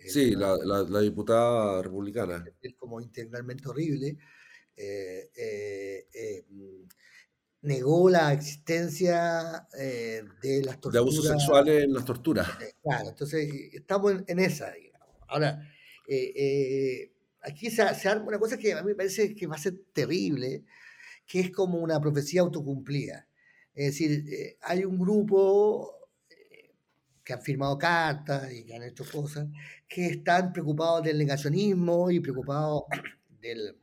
Sí, la, la, diputada republicana. Es como integralmente horrible. Eh, eh, eh, mm, negó la existencia de las torturas. De abusos sexuales en las torturas. claro, entonces estamos en, esa, digamos. Ahora, aquí se, se, arma una cosa que a mí me parece que va a ser terrible, que es como una profecía autocumplida. Es decir, hay un grupo que han firmado cartas y que han hecho cosas, que están preocupados del negacionismo y preocupados del...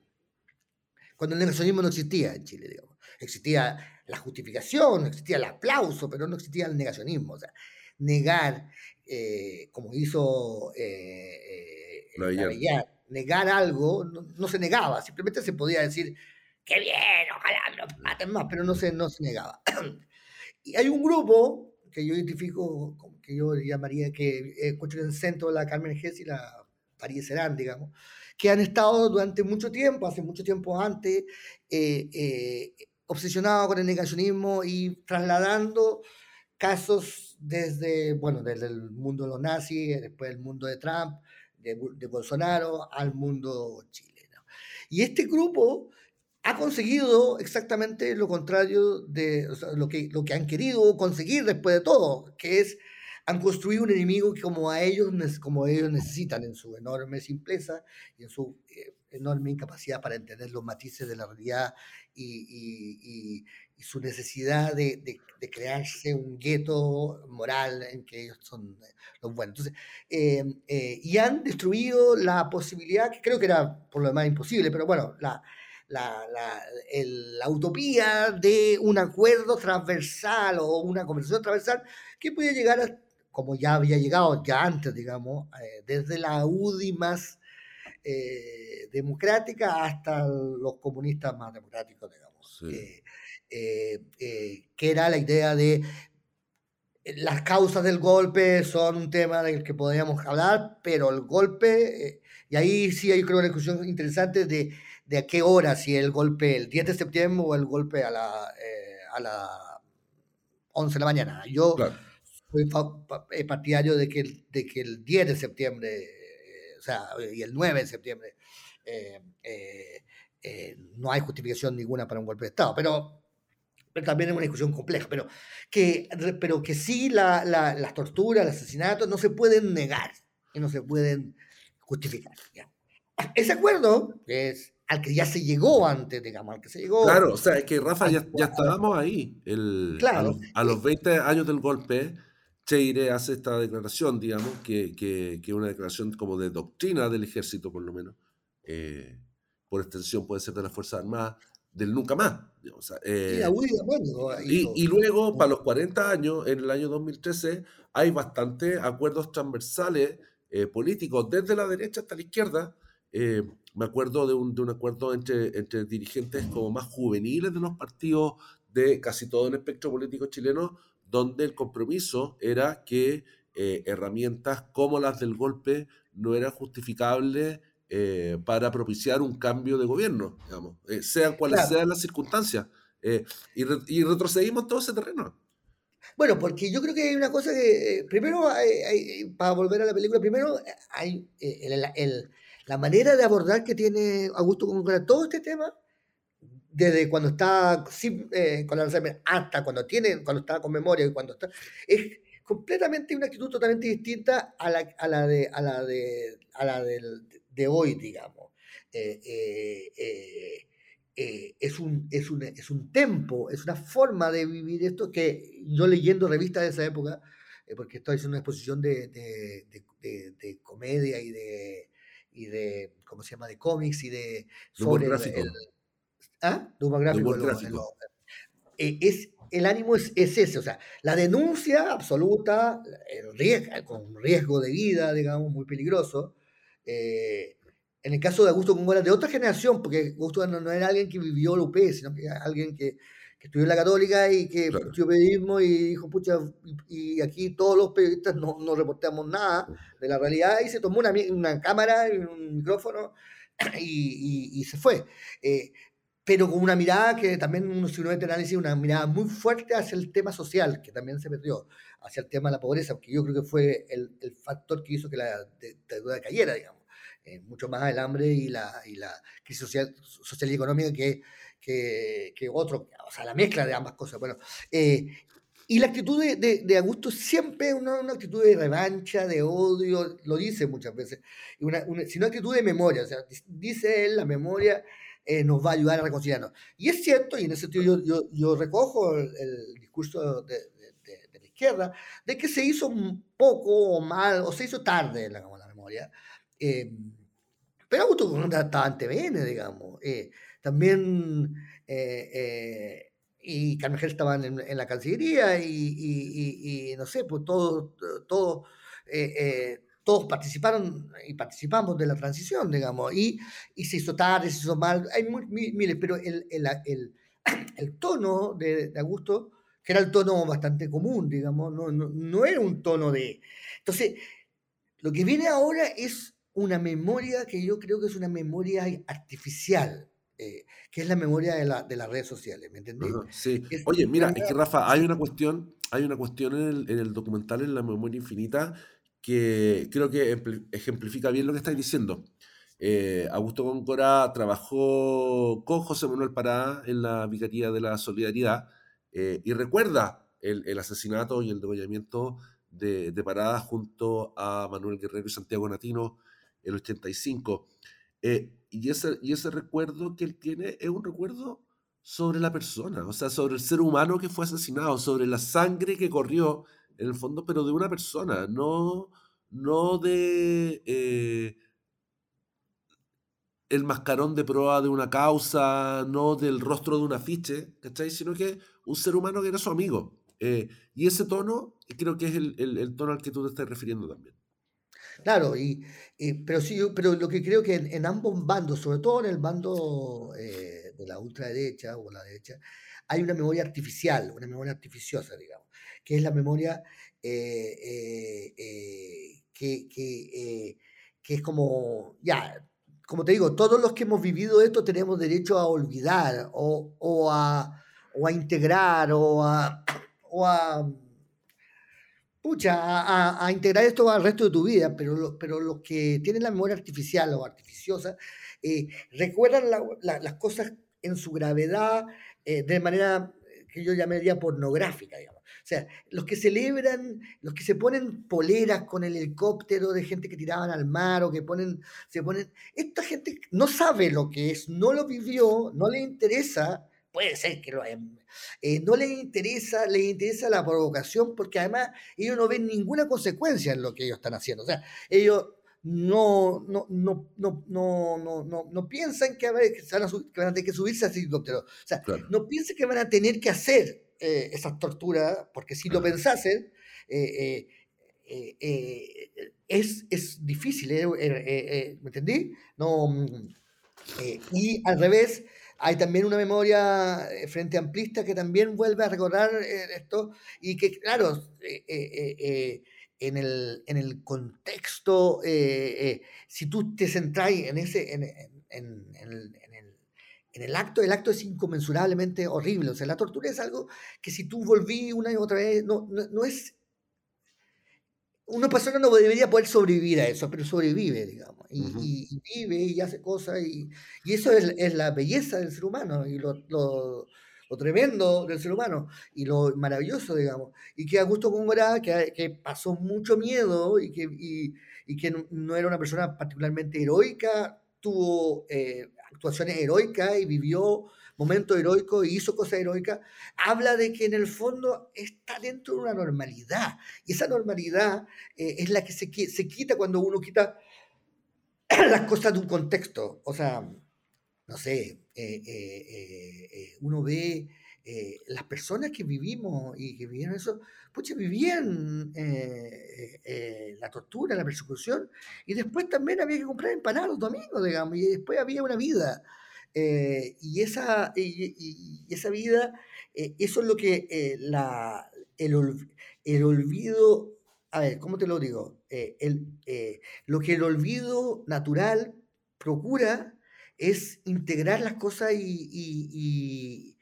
Cuando el negacionismo no existía en Chile, digamos. Existía la justificación, existía el aplauso, pero no existía el negacionismo. O sea, negar, eh, como hizo eh, eh negar algo, no, se negaba, simplemente se podía decir, qué bien, ojalá no maten más, pero no se, no se negaba. y hay un grupo que yo identifico, que yo llamaría que encuentro en el centro de la Carmen Gess y la París Serán, digamos, que han estado durante mucho tiempo, hace mucho tiempo antes, eh, eh, obsesionados con el negacionismo y trasladando casos desde, bueno, desde el mundo de los nazis, después el mundo de Trump, de, Bolsonaro, al mundo chileno. Y este grupo ha conseguido exactamente lo contrario de lo, que, lo que han querido conseguir después de todo, que es han construido un enemigo que como a ellos como ellos necesitan en su enorme simpleza y en su eh, enorme incapacidad para entender los matices de la realidad y, su necesidad de, de, crearse un gueto moral en que ellos son los buenos. Entonces, eh, eh, y han destruido la posibilidad, que creo que era por lo demás imposible, pero bueno, la, la, la, utopía de un acuerdo transversal o una conversación transversal que puede llegar a, como ya había llegado ya antes, digamos, eh, desde la UDI más eh, democrática hasta los comunistas más democráticos, digamos. Eh, que era la idea de las causas del golpe son un tema del que podríamos hablar, pero el golpe, y ahí sí hay creo una discusión interesante de de a qué hora, si el golpe el 10 de septiembre o el golpe a la, eh, a la 11 de la mañana. Yo soy eh, partidario de que, el, de que el 10 de septiembre, eh, o sea, y el 9 de septiembre, eh, no hay justificación ninguna para un golpe de Estado, pero también es una discusión compleja, pero que, pero que sí la, la, las torturas, los asesinatos no se pueden negar y no se pueden justificar. Ese acuerdo, es al que ya se llegó antes, digamos, al que se llegó. Claro, o sea, es que Rafa ya, ya estábamos ahí. El, claro. A los, 20 años del golpe, Cheire hace esta declaración, digamos, que, que, que, una declaración como de doctrina del ejército, por lo menos. Eh, por extensión puede ser de las Fuerzas Armadas, del nunca más. Eh, y, y, luego, para los 40 años, en el año 2013, hay bastantes acuerdos transversales eh, políticos, desde la derecha hasta la izquierda. Eh, me acuerdo de un, de un acuerdo entre, entre dirigentes como más juveniles de los partidos de casi todo el espectro político chileno, donde el compromiso era que herramientas como las del golpe no eran justificables eh, para propiciar un cambio de gobierno, digamos, eh, sean cuales sean las circunstancias. Eh, y, retrocedimos todo ese terreno. Bueno, porque yo creo que hay una cosa que, primero, para volver a la película, primero hay la manera de abordar que tiene Augusto con todo este tema, desde cuando está con la Alzheimer hasta cuando tiene, cuando está con memoria y cuando está, es completamente una actitud totalmente distinta a la, a la de a la de a la del, de hoy, digamos. Eh, eh, eh, es, un, es, un, es un tempo, es una forma de vivir esto que yo leyendo revistas de esa época, porque estoy haciendo una exposición de, de, comedia y de, y de, ¿cómo se llama?, de cómics y de... Sobre el, ¿Ah? es, el ánimo es, es, ese, o sea, la denuncia absoluta, el riesgo, con riesgo de vida, digamos, muy peligroso, eh, en el caso de Augusto Góngora, de otra generación, porque Augusto no, era alguien que vivió la UP, sino que era alguien que, que estudió en la Católica y que estudió periodismo y dijo, pucha, y, aquí todos los periodistas no, no, reportamos nada de la realidad y se tomó una, una cámara y un micrófono y, y, se fue. Eh, pero con una mirada que también uno, si uno ve análisis, una mirada muy fuerte hacia el tema social, que también se perdió hacia el tema de la pobreza, porque yo creo que fue el, el factor que hizo que la deuda cayera, digamos. Eh, mucho más el hambre y la, y la crisis social, social y económica que, que, que, otro, o sea, la mezcla de ambas cosas. Bueno, eh, y la actitud de, de, de Augusto siempre una, una actitud de revancha, de odio, lo dice muchas veces, una, una, sino actitud de memoria, o sea, dice él, la memoria eh, nos va a ayudar a reconciliarnos. Y es cierto, y en ese sentido yo, yo, yo recojo el, el discurso de, izquierda, de que se hizo un poco mal, o se hizo tarde la, la memoria. Eh, pero Augusto en TVN, digamos. Eh, también, eh, y Carmejel estaban en, la Cancillería y, no sé, pues todos, todos, todos participaron y participamos de la transición, digamos, y, se hizo tarde, se hizo mal, hay pero el, el, el, tono de, de Augusto que era el tono bastante común, digamos, no, no, no, era un tono de... Entonces, lo que viene ahora es una memoria que yo creo que es una memoria artificial, eh, que es la memoria de, la, de, las redes sociales, ¿me entendés? sí. Oye, mira, es que Rafa, hay una cuestión, hay una cuestión en el, en el documental, en la memoria infinita, que creo que ejemplifica bien lo que estáis diciendo. Eh, Augusto Góngora trabajó con José Manuel Pará en la Vicaría de la Solidaridad eh, y recuerda el, asesinato y el degollamiento de, de, Parada junto a Manuel Guerrero y Santiago Natino el 85. Eh, y, ese, y ese recuerdo que él tiene es un recuerdo sobre la persona, o sea, sobre el ser humano que fue asesinado, sobre la sangre que corrió, en el fondo, pero de una persona, no, no de eh, el mascarón de proa de una causa, no del rostro de un afiche, ¿cachai? Sino que un ser humano que era su amigo. Eh, y ese tono creo que es el, el, tono al que tú te estás refiriendo también. Claro, y, pero sí, pero lo que creo que en, ambos bandos, sobre todo en el bando eh, de la ultraderecha o la derecha, hay una memoria artificial, una memoria artificiosa, digamos, que es la memoria eh, que, que, que es como, ya, como te digo, todos los que hemos vivido esto tenemos derecho a olvidar o, o a o a integrar o a, o a, pucha, a, integrar esto al resto de tu vida, pero, pero los que tienen la memoria artificial o artificiosa eh, recuerdan las cosas en su gravedad eh, de manera que yo llamaría pornográfica, digamos. O sea, los que celebran, los que se ponen poleras con el helicóptero de gente que tiraban al mar o que ponen, se ponen, esta gente no sabe lo que es, no lo vivió, no le interesa, puede ser que lo eh, no les interesa, les interesa la provocación porque además ellos no ven ninguna consecuencia en lo que ellos están haciendo. O sea, ellos no, no, no, no, no, no, no piensan que, van a, tener que subirse a ese helicóptero. O sea, no piensan que van a tener que hacer eh, esas torturas, porque si lo pensasen, eh, es, es, difícil, ¿me entendí? No, mm, y al revés, hay también una memoria eh, frente amplista que también vuelve a recordar eh, esto y que, claro, eh, en, el, en el contexto, si tú te centras en ese, en, el, en el acto, el acto es inconmensurablemente horrible. O sea, la tortura es algo que si tú volví una y otra vez, no, no, no es una persona no debería poder sobrevivir a eso, pero sobrevive, digamos, y, vive y hace cosas, y, eso es, la belleza del ser humano, y lo, lo, tremendo del ser humano, y lo maravilloso, digamos, y que Augusto Góngora, que, que pasó mucho miedo, y que, y, que no era una persona particularmente heroica, tuvo eh, actuaciones heroicas y vivió momento heroico y hizo cosas heroicas, habla de que en el fondo está dentro de una normalidad. Y esa normalidad eh, es la que se, se quita cuando uno quita las cosas de un contexto. O sea, no sé, eh, eh, uno ve las personas que vivimos y que vivieron eso, pues vivían la tortura, la persecución, y después también había que comprar empanadas los domingos, digamos, y después había una vida. Eh, y, esa, y, esa vida, eh, eso es lo que eh, la, el, el, olvido, a ver, ¿cómo te lo digo? el, lo que el olvido natural procura es integrar las cosas y,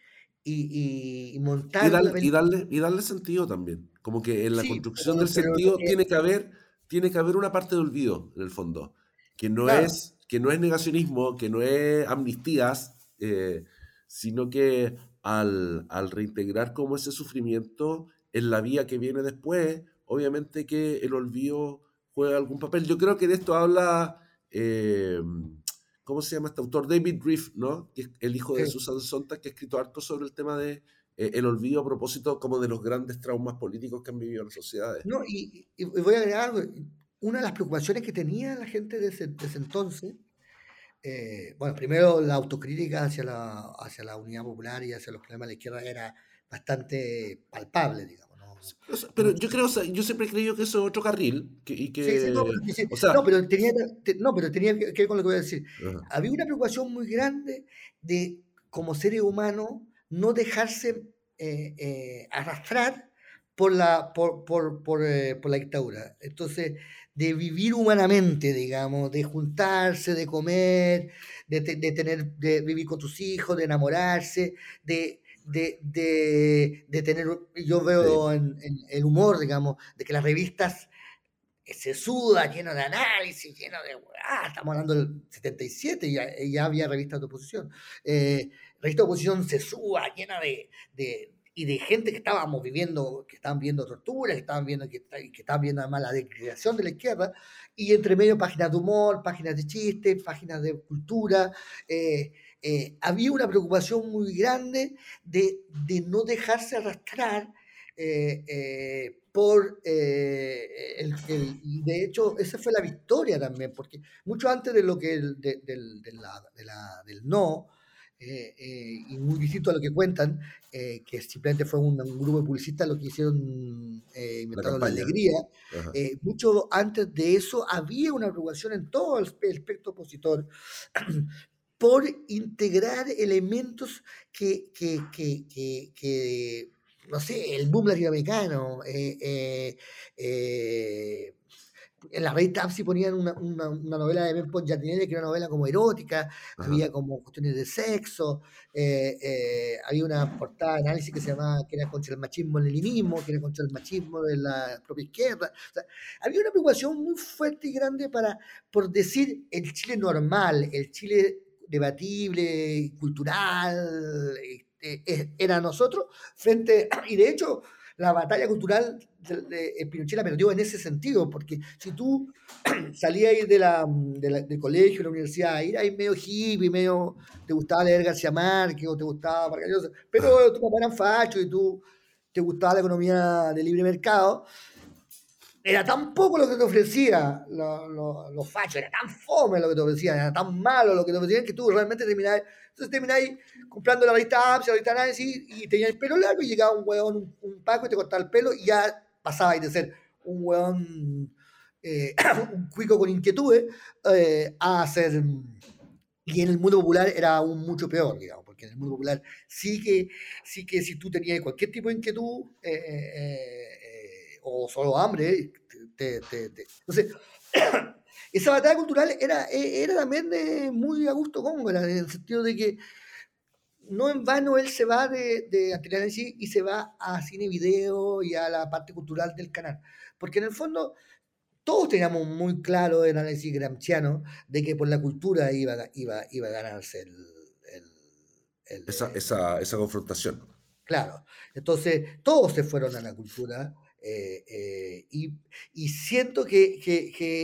y, montar... Y, darle, y darle sentido también. Como que en la construcción del sentido tiene, que haber, tiene que haber una parte de olvido, en el fondo, que no es que no es negacionismo, que no es amnistías, eh, sino que al, reintegrar como ese sufrimiento en la vía que viene después, obviamente que el olvido juega algún papel. Yo creo que de esto habla, eh, ¿cómo se llama este autor? David Riff, ¿no? Que es el hijo de Susan Sontag, que ha escrito harto sobre el tema de eh, el olvido a propósito como de los grandes traumas políticos que han vivido las sociedades. No, y, y voy a agregar algo, una de las preocupaciones que tenía la gente de ese, entonces, eh, bueno, primero la autocrítica hacia la, hacia la unidad popular y hacia los problemas de la izquierda era bastante palpable, digamos. Pero yo creo, yo siempre he creído que eso es otro carril. y que, no, pero, tenía, no, pero tenía que ver con lo que voy a decir. Había una preocupación muy grande de, como seres humanos, no dejarse eh, eh, arrastrar por la, por, por, por, por la dictadura. Entonces, de vivir humanamente, digamos, de juntarse, de comer, de, tener, de vivir con tus hijos, de enamorarse, de, de, tener, yo veo en, el humor, digamos, de que las revistas se suda, lleno de análisis, lleno de, ah, estamos hablando del 77, ya, ya había revistas de oposición, eh, revista de oposición se suda, llena de, y de gente que estábamos viviendo, que estaban viendo torturas, que estaban viendo, que, que estaban viendo además la decreación de la izquierda, y entre medio páginas de humor, páginas de chistes, páginas de cultura. Eh, eh, había una preocupación muy grande de, de no dejarse arrastrar eh, por el, y de hecho esa fue la victoria también, porque mucho antes de lo que de, la, del no, eh, eh, y muy distinto a lo que cuentan, eh, que simplemente fue un, grupo de publicistas lo que hicieron, inventaron la, alegría. mucho antes de eso había una preocupación en todo el espectro opositor por integrar elementos que, que, que, que, no sé, el boom latinoamericano, en la revista APSI ponían una, una, novela de Ben Jardinetti que era una novela como erótica, había como cuestiones de sexo, eh, eh, había una portada de análisis que se llamaba que era contra el machismo leninismo, que era contra el machismo de la propia izquierda. había una preocupación muy fuerte y grande para, por decir, el Chile normal, el Chile debatible, cultural, este, era nosotros, frente, y de hecho, la batalla cultural de, Pinochet la perdió en ese sentido, porque si tú salías de la, del colegio, de la universidad, ir ahí medio hippie, medio te gustaba leer García Márquez o te gustaba pero tu papá era facho y tú te gustaba la economía de libre mercado, era tan poco lo que te ofrecía los, fachos, era tan fome lo que te ofrecían, era tan malo lo que te ofrecían que tú realmente terminabas, entonces terminabas comprando la revista Apps, la revista Análisis y tenías el pelo largo y llegaba un hueón, un, paco y te cortaba el pelo y ya pasabas de ser un hueón, eh, un cuico con inquietudes eh, a ser... Y en el mundo popular era aún mucho peor, digamos, porque en el mundo popular sí que, sí que si tú tenías cualquier tipo de inquietud, eh, o solo hambre. Entonces, esa batalla cultural era, e, era también muy a gusto Góngora, en el sentido de que no en vano él se va de, de y se va a cine video y a la parte cultural del canal. Porque en el fondo todos teníamos muy claro el análisis gramsciano de que por la cultura iba, iba, iba a ganarse el, esa, esa, esa confrontación. Claro. Entonces, todos se fueron a la cultura eh, eh, y, siento que,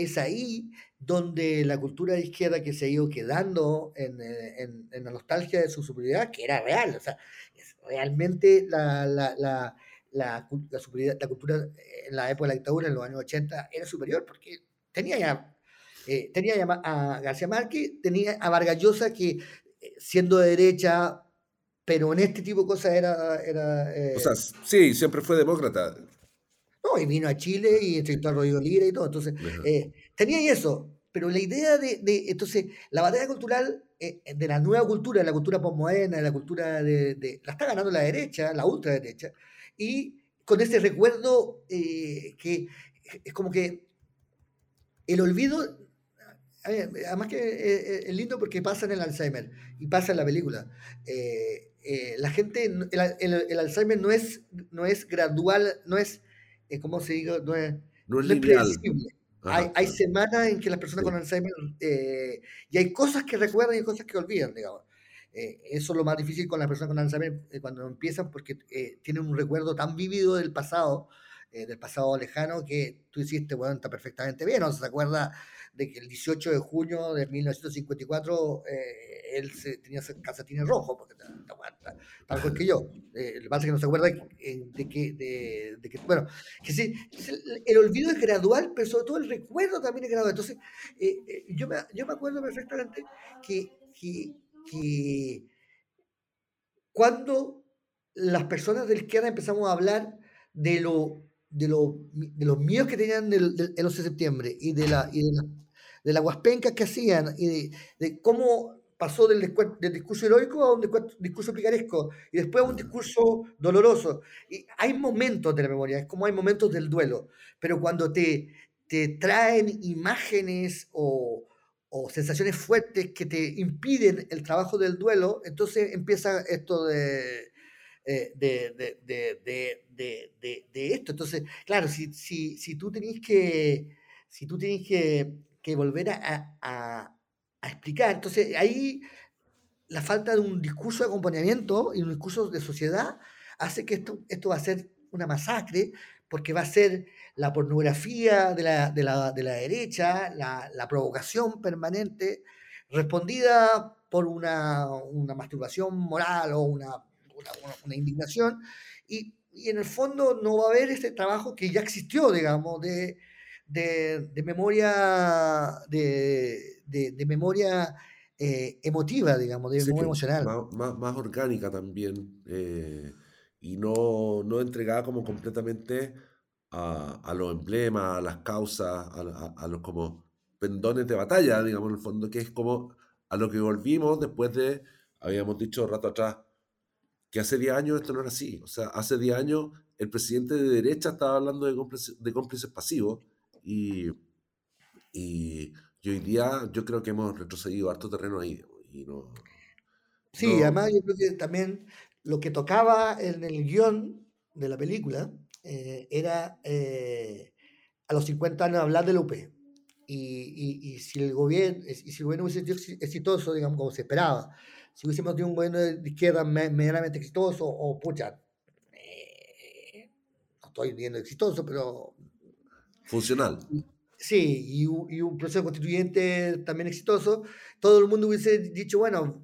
es ahí donde la cultura de izquierda que se ha ido quedando en, eh, la nostalgia de su superioridad, que era real, o sea, realmente la, la, la, la, cultura en la época de la dictadura, en los años 80, era superior porque tenía ya, tenía a García Márquez, tenía a Vargas Llosa que siendo de derecha, pero en este tipo de cosas era... era o sea, sí, siempre fue demócrata. No, y vino a Chile y entrevistó a Rodrigo Lira y todo. Entonces, eh, tenía eso. Pero la idea de, de entonces, la batalla cultural eh, de la nueva cultura, de la cultura postmoderna, de la cultura de, la está ganando la derecha, la ultraderecha, y con ese recuerdo eh, que es como que el olvido, además que es lindo porque pasa en el Alzheimer y pasa en la película. la gente, el, el, Alzheimer no es, no es gradual, no es ¿cómo se diga? No es, no es, predecible. hay, hay, semanas en que las personas con Alzheimer, eh, y hay cosas que recuerdan y hay cosas que olvidan, digamos. Eh, eso es lo más difícil con las personas con Alzheimer eh, cuando empiezan porque tienen un recuerdo tan vívido del pasado, del pasado lejano, que tú hiciste, bueno, está perfectamente bien, ¿no? ¿Se acuerda de que el 18 de junio de 1954 eh, él se, tenía calcetines rojos, porque tal cual que yo. Eh, lo que pasa es que no se acuerda eh, de, que, de, que, bueno, el, olvido es gradual, pero sobre todo el recuerdo también es gradual. Entonces, yo, me, yo me acuerdo perfectamente que, que, que cuando las personas del izquierda empezamos a hablar de lo de, lo, de los miedos que tenían del, el 11 de septiembre de, la, y de, la, de las guaspencas que hacían y de, cómo pasó del, discurso heroico a un discurso picaresco y después a un discurso doloroso. Y hay momentos de la memoria, es como hay momentos del duelo, pero cuando te, te traen imágenes o, o sensaciones fuertes que te impiden el trabajo del duelo, entonces empieza esto de, eh, de, de, de, esto. Entonces, claro, si, si, si tú tenés que, si tú tenés que, que volver a, a, a, explicar, entonces ahí la falta de un discurso de acompañamiento y un discurso de sociedad hace que esto, esto va a ser una masacre, porque va a ser la pornografía de la, de la, de la derecha, la, la, provocación permanente, respondida por una, una masturbación moral o una una, indignación, y, y, en el fondo no va a haber este trabajo que ya existió, digamos, de, de, de memoria, de, de memoria eh, emotiva, digamos, de memoria emocional. Más, más, orgánica también, eh, y no, no entregada como completamente a, a, los emblemas, a las causas, a, a, los como pendones de batalla, digamos, en el fondo, que es como a lo que volvimos después de, habíamos dicho rato atrás, que hace 10 años esto no era así. O sea, hace 10 años el presidente de derecha estaba hablando de cómplices, de cómplices pasivos y, Y, hoy día yo creo que hemos retrocedido harto terreno ahí. Y no, sí, además yo creo que también lo que tocaba en el guion de la película eh, era eh, a los 50 años hablar de la UP. Y, y, si el gobierno, y si el gobierno hubiese sido exitoso, digamos, como se esperaba, si hubiésemos tenido un gobierno de izquierda medianamente exitoso, o pucha, eh, no estoy diciendo exitoso, pero... Funcional. Sí, y, y, un proceso constituyente también exitoso, todo el mundo hubiese dicho, bueno,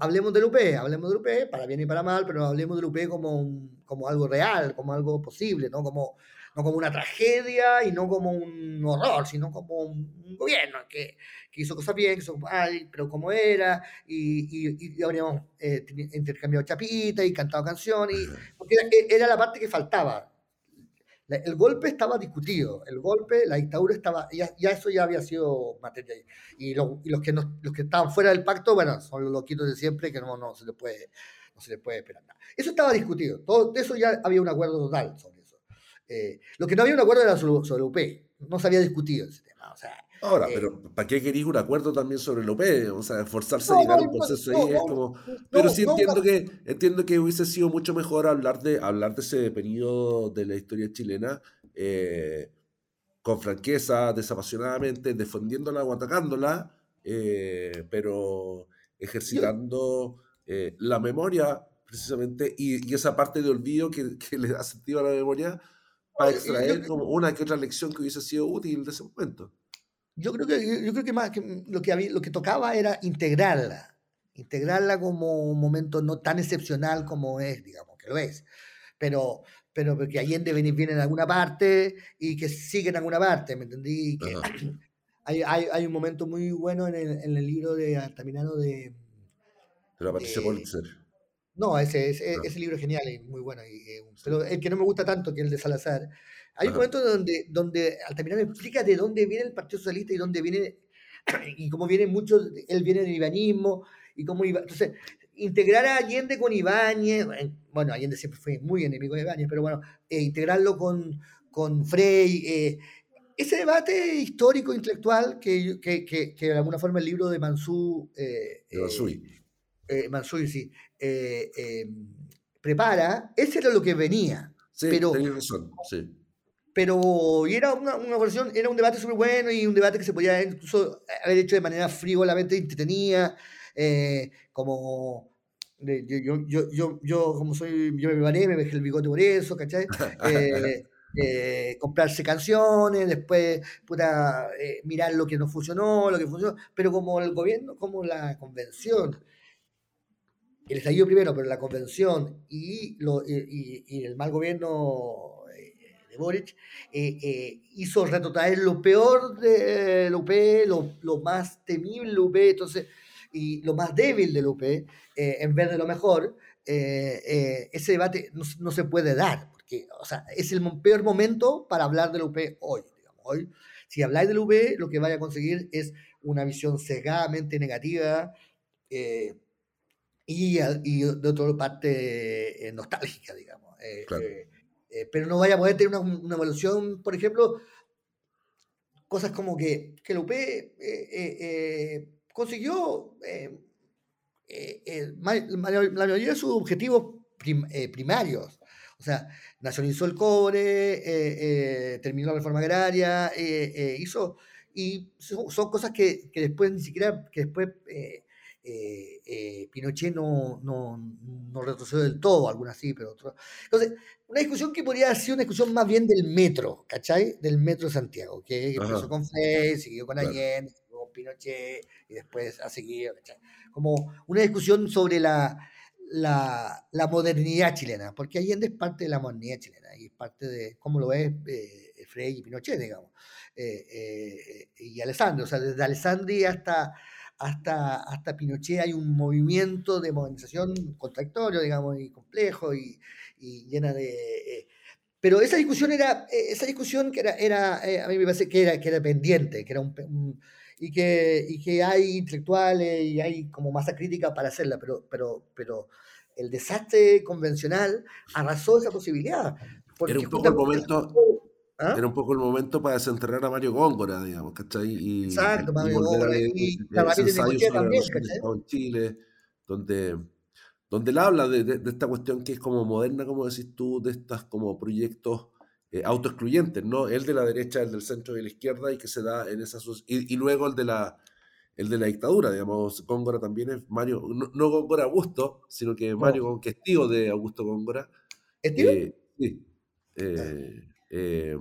hablemos del UP, hablemos del UP, para bien y para mal, pero hablemos del UP como, como algo real, como algo posible, ¿no? Como, no como una tragedia y no como un horror, sino como un, gobierno que, que, hizo cosas bien, que hizo mal, pero como era, y, y, habríamos eh, intercambiado chapitas y cantado canciones, porque era la parte que faltaba el golpe estaba discutido, el golpe, la dictadura estaba, ya, ya eso ya había sido materia. Y, los, que los que estaban fuera del pacto, bueno, son los loquitos de siempre que no, no, se, les puede, no se les puede esperar nada. Eso estaba discutido, todo eso ya había un acuerdo total sobre eso. Eh, lo que no había un acuerdo era sobre, sobre UP, no se había discutido ese tema. O sea, Ahora, eh, pero ¿para qué queréis un acuerdo también sobre OP? O sea, esforzarse a llegar a un proceso ahí es como. Pero sí entiendo que entiendo que hubiese sido mucho mejor hablar de hablar de ese periodo de la historia chilena eh, con franqueza, desapasionadamente, defendiéndola o atacándola, eh, pero ejercitando la memoria precisamente y, esa parte de olvido que, le da sentido a la memoria para extraer como una que otra lección que hubiese sido útil de ese momento yo creo que, yo creo que, más, lo, que había, lo que tocaba era integrarla, integrarla como un momento no tan excepcional como es, digamos, que lo es, pero, pero porque Allende viene, viene en alguna parte y que sigue en alguna parte, ¿me entendí? Que hay, hay, hay, un momento muy bueno en el, en el libro de Altamirano de... De la Patricia Pulitzer. No, ese, ese, ese, libro es genial y muy bueno, y, pero el que no me gusta tanto, que es el de Salazar, hay un momento donde, donde Altamirano explica de dónde viene el Partido Socialista y dónde viene, y cómo viene mucho, él viene del ibanismo, y cómo iba. Entonces, integrar a Allende con Ibáñez, bueno, Allende siempre fue muy enemigo de Ibáñez, pero bueno, eh, integrarlo con, con Frey, eh, ese debate histórico, intelectual, que, que, que, que, de alguna forma el libro de Mansú. Eh, de Mansui. Eh, Mansui, sí. prepara, ese era lo que venía. Sí, pero, razón, sí pero y era una, una versión, era un debate súper bueno y un debate que se podía incluso haber hecho de manera frívolamente entretenida, eh, como yo, yo, yo, yo, como soy, yo me preparé, me dejé el bigote por eso, ¿cachai? Eh, eh, comprarse canciones, después puta, mirar lo que no funcionó, lo que funcionó, pero como el gobierno, como la convención, el estallido primero, pero la convención y, lo, y, y el mal gobierno Boric, eh, eh, hizo retrotraer lo peor de UP, lo, lo, más temible de UP, entonces, y lo más débil de UP, eh, en vez de lo mejor, ese debate no, se puede dar, porque o sea, es el peor momento para hablar de UP hoy. Digamos, hoy si habláis del UP, lo que vaya a conseguir es una visión cegadamente negativa y, y, de otra parte nostálgica, digamos. Claro. Eh, pero no vaya a poder tener una, evolución, por ejemplo, cosas como que, que la UP eh, eh, consiguió la mayoría de sus objetivos primarios. O sea, nacionalizó el cobre, terminó la reforma agraria, hizo... Y son, cosas que, que, después ni siquiera, que después eh, eh, Pinochet no, no, no, retrocedió del todo, algunas sí, pero otras. Entonces, una discusión que podría ser una discusión más bien del metro, ¿cachai? Del metro de Santiago, que, empezó con Frey, siguió con Allende, siguió con Pinochet y después ha seguido, ¿cachai? Como una discusión sobre la, la, la, modernidad chilena, porque Allende es parte de la modernidad chilena y es parte de cómo lo es eh, Frey y Pinochet, digamos, y Alessandro, o sea, desde Alessandri hasta hasta, hasta Pinochet hay un movimiento de modernización contradictorio, digamos, y complejo y, llena de... Eh, pero esa discusión era, eh, esa discusión que era, era eh, a mí me parece que era, que era pendiente, que era un, y, que, y que hay intelectuales y hay como masa crítica para hacerla, pero, pero, pero el desastre convencional arrasó esa posibilidad. Era un poco el momento, ¿Ah? Era un poco el momento para desenterrar a Mario Góngora, digamos, ¿cachai? Y, Exacto, Mario Góngora. Y, en Chile, donde, donde él habla de, de, esta cuestión que es como moderna, como decís tú, de estos como proyectos eh, autoexcluyentes, ¿no? El de la derecha, el del centro y de la izquierda, y que se da en esas... Y, y luego el de la el de la dictadura, digamos, Góngora también es Mario, no, Góngora Augusto, sino que Mario, que es tío de Augusto Góngora. ¿Es tío? Eh, sí. Eh, eh,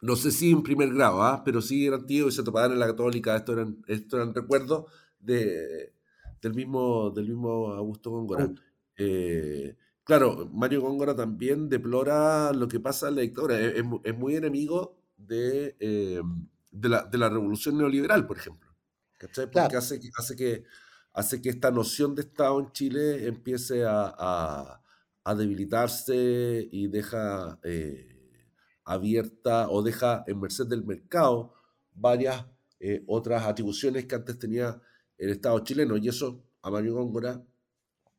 no sé si en primer grado, ¿ah? pero sí eran tíos y se topaban en la católica. Esto eran, esto eran recuerdos de, del, mismo, del mismo Augusto Góngora. claro, Mario Góngora también deplora lo que pasa en la dictadura. Es, muy enemigo de, de, la, de la revolución neoliberal, por ejemplo. Porque hace, hace, que, hace que esta noción de Estado en Chile empiece a, a, debilitarse y deja eh, abierta o deja en merced del mercado varias eh, otras atribuciones que antes tenía el Estado chileno. Y eso a Mario Góngora,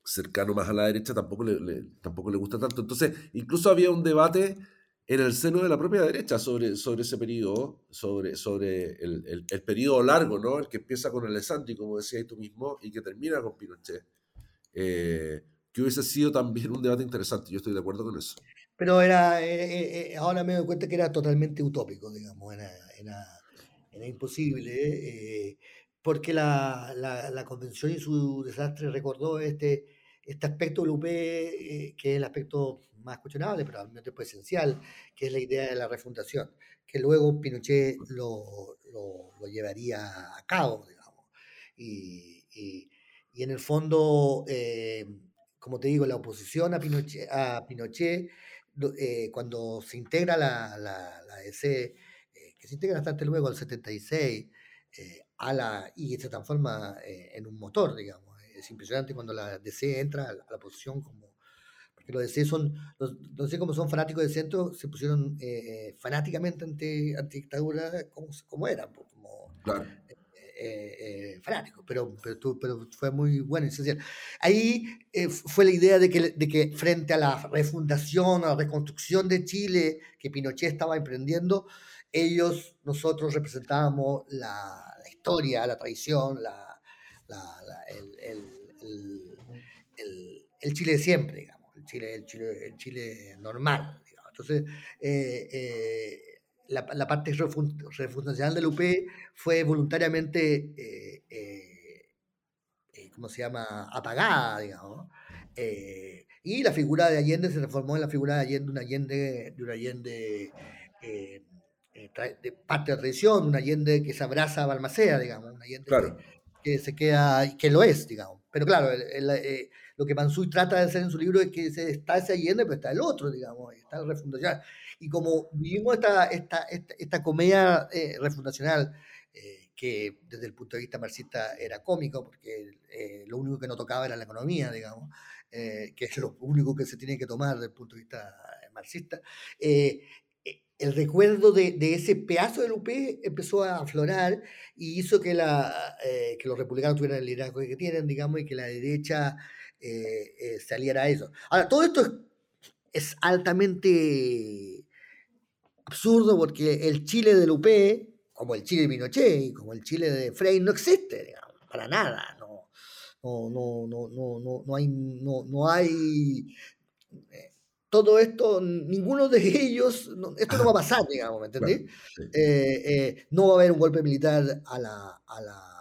cercano más a la derecha, tampoco le, tampoco le gusta tanto. Entonces, incluso había un debate en el seno de la propia derecha sobre, sobre ese periodo, sobre, sobre el, el, periodo largo, ¿no? El que empieza con el Santi, como decías tú mismo, y que termina con Pinochet. Eh, que hubiese sido también un debate interesante, yo estoy de acuerdo con eso. Pero era, eh, eh, ahora me doy cuenta que era totalmente utópico, digamos, era, era, era imposible, porque la, la, la, convención y su desastre recordó este, este aspecto del UP, que es el aspecto más cuestionable, pero al mismo tiempo esencial, que es la idea de la refundación, que luego Pinochet lo, lo, llevaría a cabo, digamos. Y, y, y en el fondo, eh, como te digo, la oposición a Pinochet, a Pinochet eh, cuando se integra la, la, la EC, eh, que se integra bastante luego al 76, a la, y se transforma en un motor, digamos. Es impresionante cuando la DC entra a la oposición como los DC son, no sé cómo son fanáticos de centro, se pusieron eh, fanáticamente ante, ante dictadura como, como eran, como eh, eh, pero, pero, pero, fue muy bueno esencial. Ahí fue la idea de que, de que frente a la refundación, a la reconstrucción de Chile que Pinochet estaba emprendiendo, ellos, nosotros representábamos la, la historia, la tradición, la, la, el, el, el, el, Chile de siempre, digamos. Chile, el Chile, Chile normal. Entonces, eh, eh, la, la, parte refundacional del UP fue voluntariamente, eh, ¿cómo se llama?, apagada, digamos. y la figura de Allende se transformó en la figura de Allende, un Allende, de un Allende de parte de tradición, un Allende que se abraza a Balmacea, digamos, un Allende que, se queda, que lo es, digamos. Pero claro, el, lo que Mansuy trata de hacer en su libro es que está ese Allende, pero está el otro, digamos, está el refundacional. Y como vivimos esta, esta, esta, comedia eh, refundacional, eh, que desde el punto de vista marxista era cómico, porque eh, lo único que no tocaba era la economía, digamos, que es lo único que se tiene que tomar desde el punto de vista marxista, el recuerdo de, de, ese pedazo del UP empezó a aflorar y hizo que, la, que los republicanos tuvieran el liderazgo que tienen, digamos, y que la derecha saliera eso. Ahora, todo esto es, altamente absurdo porque el Chile del UP, como el Chile de Pinochet y como el Chile de Frey, no existe, digamos, para nada. No, no, no, no, no, no, no hay, no, no hay eh, todo esto, ninguno de ellos, esto no va a pasar, digamos, ¿me entendés? no va a haber un golpe militar a la, a la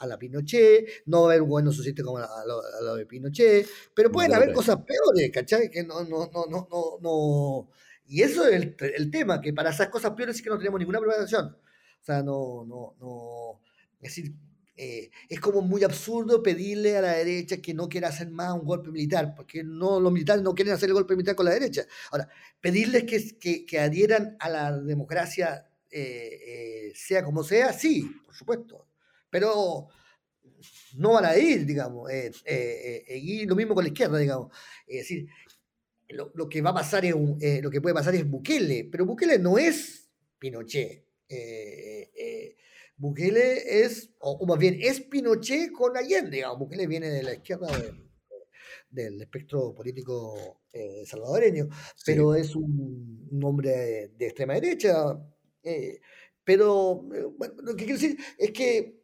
a la Pinochet, no va a haber un gobierno socialista como a lo, de Pinochet, pero pueden haber cosas peores, ¿cachai? Que no, no, no, no, no, no. Y eso es el, el, tema, que para esas cosas peores sí que no tenemos ninguna preparación. O sea, no, no, no. Es decir, eh, es como muy absurdo pedirle a la derecha que no quiera hacer más un golpe militar, porque no, los militares no quieren hacer el golpe militar con la derecha. Ahora, pedirles que, que, adhieran a la democracia, eh, eh, sea como sea, sí, por supuesto pero no van a ir, digamos, y lo mismo con la izquierda, digamos. Es decir, lo, lo que va a pasar es lo que puede pasar es Bukele, pero Bukele no es Pinochet. Bukele es, o, más bien, es Pinochet con Allende, digamos. Bukele viene de la izquierda del espectro político eh, salvadoreño, pero es un, hombre de, extrema derecha. Eh, pero, bueno, lo que quiero decir es que,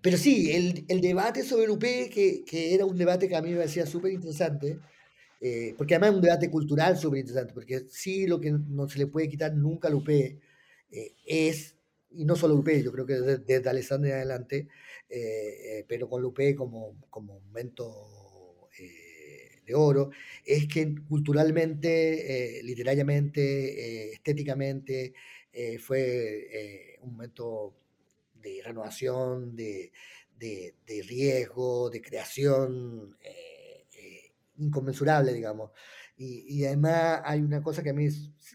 pero sí, el, el debate sobre el UP, que, que, era un debate que a mí me parecía súper interesante, porque además es un debate cultural súper interesante, porque sí lo que no se le puede quitar nunca al UP es y no solo Lupe, yo creo que desde, desde Alessandria en adelante, eh, eh, pero con Lupe como, como momento eh, de oro, es que culturalmente, literariamente, estéticamente, fue un momento de renovación, de, de riesgo, de creación inconmensurable, digamos. Y, y, además hay una cosa que a mí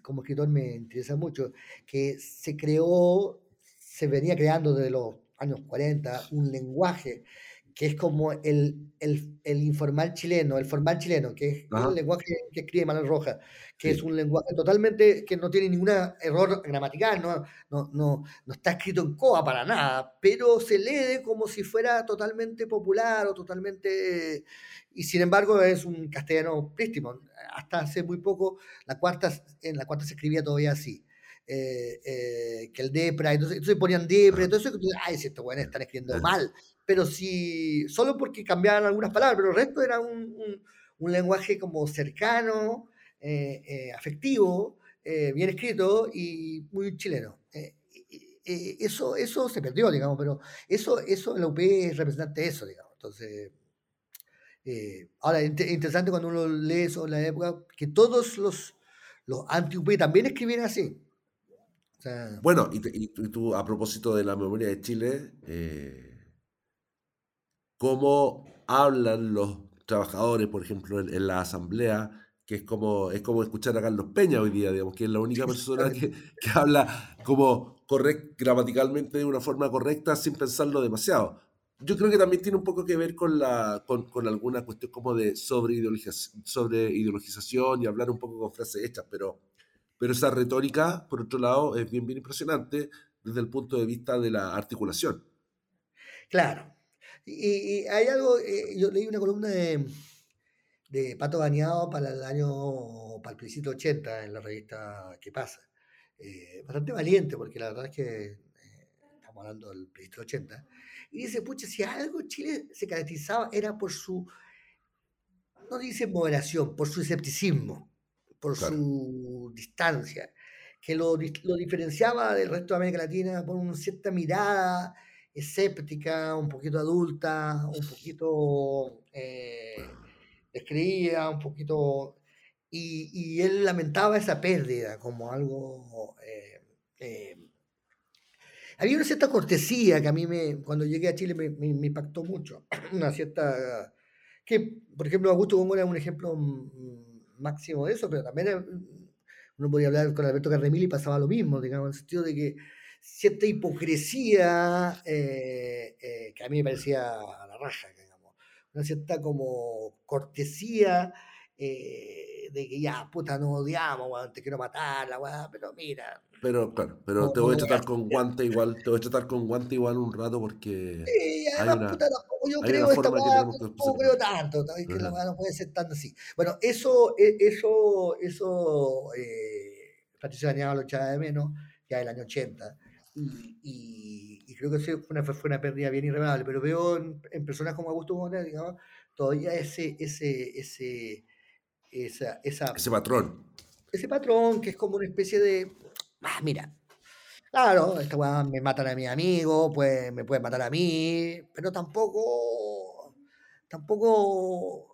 como escritor me interesa mucho, que se creó se venía creando desde los años 40 un lenguaje que es como el, el, el informal chileno, el formal chileno, que es el lenguaje que escribe Manuel Rojas, que es un lenguaje totalmente que no tiene ningún error gramatical, no, no, no, no, está escrito en coa para nada, pero se lee como si fuera totalmente popular o totalmente... Y sin embargo es un castellano prístimo. Hasta hace muy poco, la cuarta, en la cuarta se escribía todavía así. Eh, eh, que el Depra, entonces, entonces ponían Depra, entonces, ay, si estos buenos están escribiendo mal, pero si, solo porque cambiaban algunas palabras, pero el resto era un, un, lenguaje como cercano, eh, afectivo, bien escrito y muy chileno. eso, eso se perdió, digamos, pero eso, eso en la UP es representante de eso, digamos. Entonces, ahora, interesante cuando uno lee eso en la época, que todos los, los anti-UP también escribían así. Bueno, y, tú, a propósito de la memoria de Chile, eh, ¿cómo hablan los trabajadores, por ejemplo, en, la asamblea? que es como, es como escuchar a Carlos Peña hoy día, digamos, que es la única persona que, que habla como correct, gramaticalmente de una forma correcta sin pensarlo demasiado. Yo creo que también tiene un poco que ver con, la, con, con alguna cuestión como de sobre, sobre ideologización y hablar un poco con frases hechas, pero pero esa retórica, por otro lado, es bien, bien impresionante desde el punto de vista de la articulación. Claro. Y, hay algo, eh, yo leí una columna de, de Pato Bañado para el año, para el plebiscito 80 en la revista ¿Qué pasa? Eh, bastante valiente, porque la verdad es que eh, estamos hablando del plebiscito 80. Y dice, pucha, si algo Chile se caracterizaba era por su, no dice moderación, por su escepticismo por su distancia, que lo, lo, diferenciaba del resto de América Latina por una cierta mirada escéptica, un poquito adulta, un poquito eh, descreída, un poquito... Y, y, él lamentaba esa pérdida como algo... Eh, eh, había una cierta cortesía que a mí me, cuando llegué a Chile me, me, me impactó mucho, una cierta... que, por ejemplo, Augusto Góngora es un ejemplo máximo de eso, pero también eh, uno podía hablar con Alberto Carremili y pasaba lo mismo, digamos, en el sentido de que cierta hipocresía eh, eh, que a mí me parecía a la raja, digamos, una cierta como cortesía de que ya, puta, no odiamos, te quiero matar, la pero mira. Pero, claro, pero te voy a tratar con guante igual, te voy a tratar con guante igual un rato porque. Sí, además, puta, yo creo esta no creo tanto, que la no puede ser tanto así. Bueno, eso, e, eso, eso, eh, Patricio Dañado lo echaba de menos ya el año 80. Y, y, creo que fue una, fue una pérdida bien irreparable, pero veo en, personas como Augusto Gómez, digamos, todavía ese, ese, ese, esa, esa, ese patrón. Ese patrón que es como una especie de, ah, mira, Claro, esta weá me matan a mi amigo, pues me pueden matar a mí, pero tampoco. Tampoco.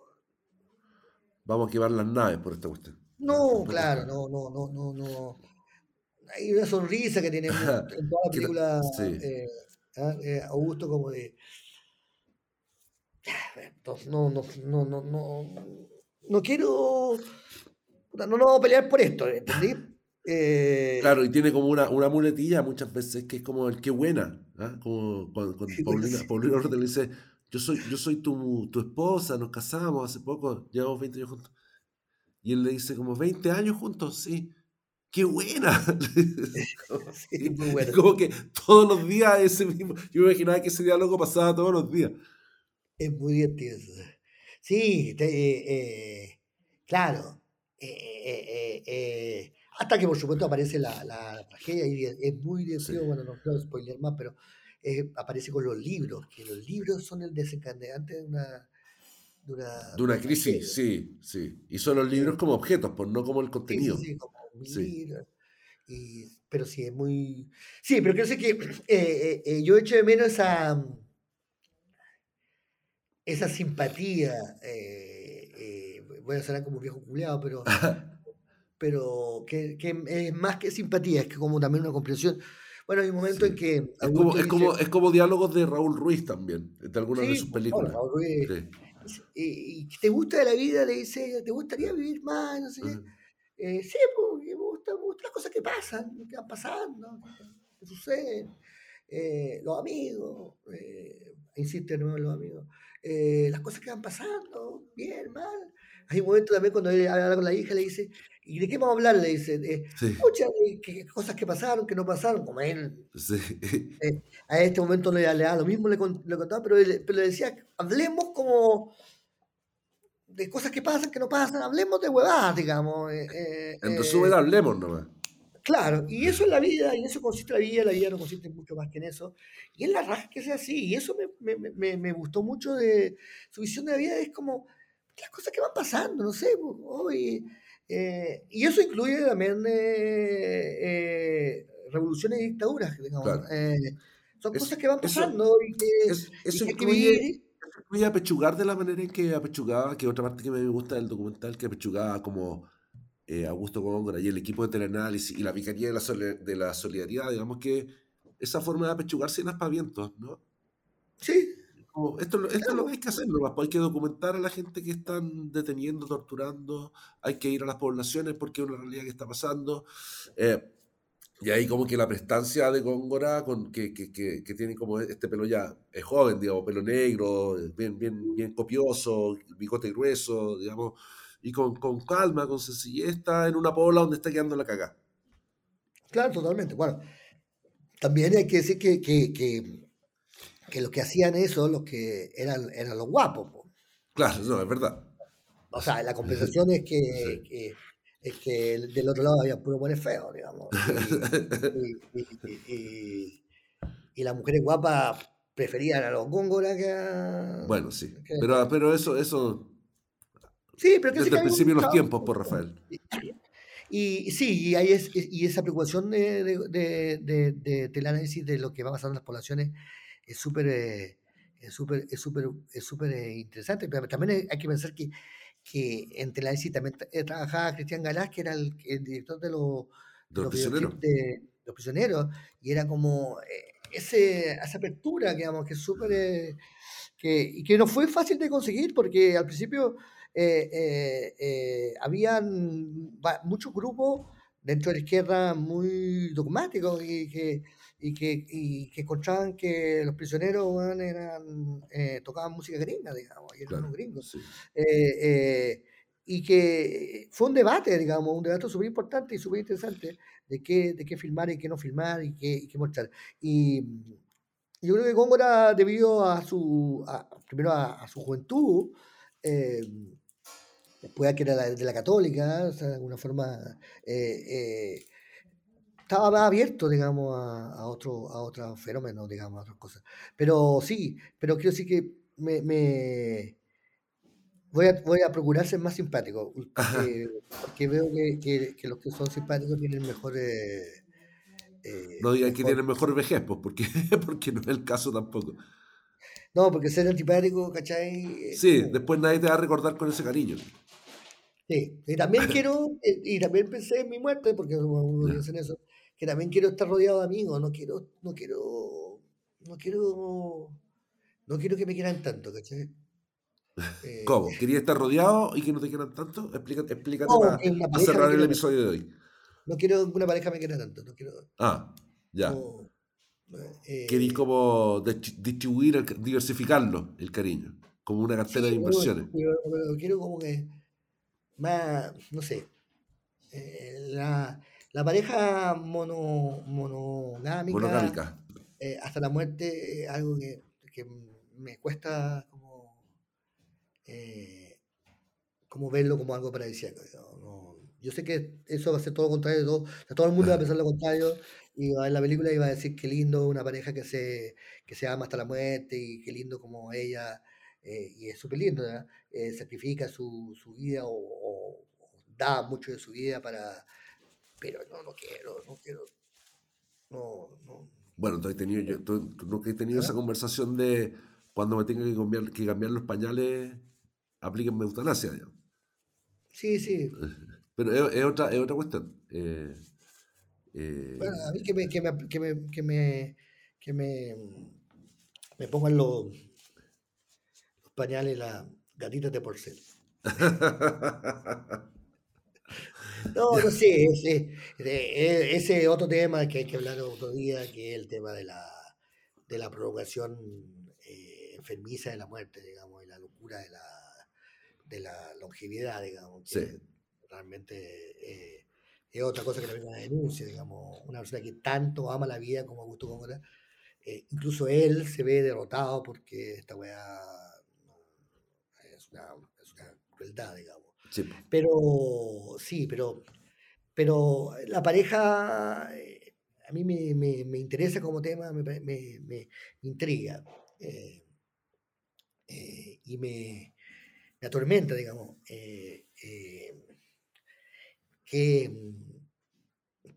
Vamos a quemar las naves por esta cuestión. No, claro, no, no, no, no, no. Hay una sonrisa que tiene en toda la película eh, ¿ah? eh, Augusto como de. No, no, no, no, no. No quiero. No, no vamos a pelear por esto, ¿entendí? Eh, claro, y tiene como una, una muletilla muchas veces que es como el qué buena, ¿ah? como cuando, Paulina, Paulina le dice, yo soy, yo soy tu, tu, esposa, nos casamos hace poco, llevamos 20 años juntos. Y él le dice como 20 años juntos, sí. ¡Qué buena! sí, muy Como que todos los días ese mismo. Yo me imaginaba que ese diálogo pasaba todos los días. Es muy divertido. Sí, claro. hasta que por supuesto aparece la, la tragedia y es muy divertido, bueno, no quiero spoiler más, pero aparece con los libros, que los libros son el desencadenante de una... De una, crisis, sí, sí. Y son los libros como objetos, pues no como el contenido. Sí, sí, como un libro. pero sí, es muy... Sí, pero creo que eh, eh, eh, yo echo de menos esa, esa simpatía. voy a sonar como un viejo culeado, pero, pero que, que, es más que simpatía, es que como también una comprensión. Bueno, hay un momento en que... Es como, es, como, es como diálogos de Raúl Ruiz también, de algunas de sus películas. Raúl Ruiz, y, te gusta de la vida, le dice, ¿te gustaría vivir más? No sé eh, sí, porque me gustan las cosas que pasan, que van pasando, que, suceden. Eh, los amigos, eh, insiste nuevo los amigos, eh, las cosas que van pasando, bien, mal. Hay un momento también cuando él habla con la hija, le dice, ¿y de qué vamos a hablar? Le dice, de, cosas que pasaron, que no pasaron, como él. a este momento le, le da lo mismo, le, le contaba, pero, pero le decía, hablemos como de cosas que pasan, que no pasan, hablemos de huevadas, digamos. Eh, eh, en resumen, eh, hablemos nomás. Claro, y eso es la vida, y eso consiste la vida, la vida no consiste mucho más que en eso. Y es la raja que sea así, y eso me, me, me, gustó mucho de su visión de la vida, es como las cosas que van pasando, no sé, hoy. y eso incluye también revoluciones y dictaduras, digamos. son cosas que van pasando y que, eso incluye, voy a apechugar de la manera en que apechugaba, que otra parte que me gusta del documental, que apechugaba como eh, Augusto Góngora y el equipo de teleanálisis y la picanía de la, de la solidaridad, digamos que esa forma de apechugarse en aspavientos, ¿no? Sí. esto, esto es lo que hay que hacer, ¿no? hay que documentar a la gente que están deteniendo, torturando, hay que ir a las poblaciones porque es una realidad que está pasando. Eh, y ahí como que la prestancia de Góngora, con, que, que, que, tiene como este pelo ya, es joven, digamos, pelo negro, bien, bien, bien copioso, bigote grueso, digamos, y con, con calma, con sencillez, está en una pobla donde está quedando la caga. Claro, totalmente. Bueno, también hay que decir que, que, que, que los que hacían eso, los que eran, eran los guapos. Claro, no, es verdad. O sea, la compensación es que, es que del otro lado había puro buenos feos, digamos. Y, y, las mujeres guapas preferían a los góngoras que a... Bueno, sí. pero, pero eso, eso... Sí, pero que Desde el principio de los tiempos, por Rafael. Y, sí, y, hay es, y esa preocupación de, de, de, del análisis de lo que va pasando en las poblaciones es súper... Eh, es súper es súper es súper eh, interesante, pero también hay que pensar que que entre la también eh, trabajaba Cristian Galás, que era el, director de, los, los, prisioneros. De, los prisioneros, y era como eh, ese, esa apertura, digamos, que es súper... Eh, que, y que no fue fácil de conseguir, porque al principio habían muchos grupos dentro de la izquierda muy dogmáticos y que y que, y que encontraban que los prisioneros eran, eh, tocaban música gringa, digamos, y eran gringos. Eh, eh, y que fue un debate, digamos, un debate súper importante y súper interesante de qué, de qué filmar y qué no filmar y qué, y qué mostrar. Y yo creo que Góngora, debido a su, primero a, su juventud, después a que era de la católica, o sea, de alguna forma estaba más abierto, digamos, a, a, otro, a otros fenómenos, digamos, a otras cosas. Pero sí, pero quiero decir que me, me voy, a, voy a procurar ser más simpático, porque, veo que, que, los que son simpáticos tienen mejores... Eh, no digan que tienen mejor vejez, pues, porque, porque no es el caso tampoco. No, porque ser antipático, ¿cachai? Sí, después nadie te va a recordar con ese cariño. Sí, y también quiero, eh, y también pensé en mi muerte, porque uno dice eso, que también quiero estar rodeado de amigos, no quiero, no quiero, no quiero, no quiero que me quieran tanto, ¿cachai? Eh, ¿Cómo? ¿Quería estar rodeado y que no te quieran tanto? Explícate, explícate para, cerrar el episodio de hoy. No quiero que una pareja me quiera tanto, no quiero. Ah, ya. Eh, Queréis como distribuir, diversificarlo, el cariño, como una cartera de inversiones. quiero como que más, no sé, eh, la, la pareja mono, monogámica, eh, hasta la muerte es algo que, que, me cuesta como eh, como verlo como algo paradisíaco. yo sé que eso va a ser todo lo contrario de todo. todo el mundo va a pensar lo contrario y va a ver la película y va a decir qué lindo una pareja que se, que se ama hasta la muerte y qué lindo como ella, eh, y es súper lindo, eh, sacrifica su, su vida o, da mucho de su vida para... Pero no, no quiero, no quiero. No, no. Bueno, tú, has tenido, yo, tú, nunca has tenido esa conversación de cuando me tenga que cambiar, que cambiar los pañales, aplíquenme eutanasia, digamos. Sí, sí. Pero es, otra, es otra cuestión. Eh, eh, bueno, a mí que me, que me, que me, que me, que me, me pongan los, los pañales las gatitas de porcel. no, no sé, ese, ese otro tema que hay que hablar otro día, que es el tema de la, de la provocación eh, enfermiza de la muerte, digamos, y la locura de la, de la longevidad, digamos. Que Realmente eh, es otra cosa que también una denuncia, digamos. Una persona que tanto ama la vida como Augusto Góngora, eh, incluso él se ve derrotado porque esta weá es, una, es, una, crueldad, digamos. Pero sí, pero, pero la pareja eh, a mí me, me, me interesa como tema, me, me intriga y me, me atormenta, digamos, eh, eh, que,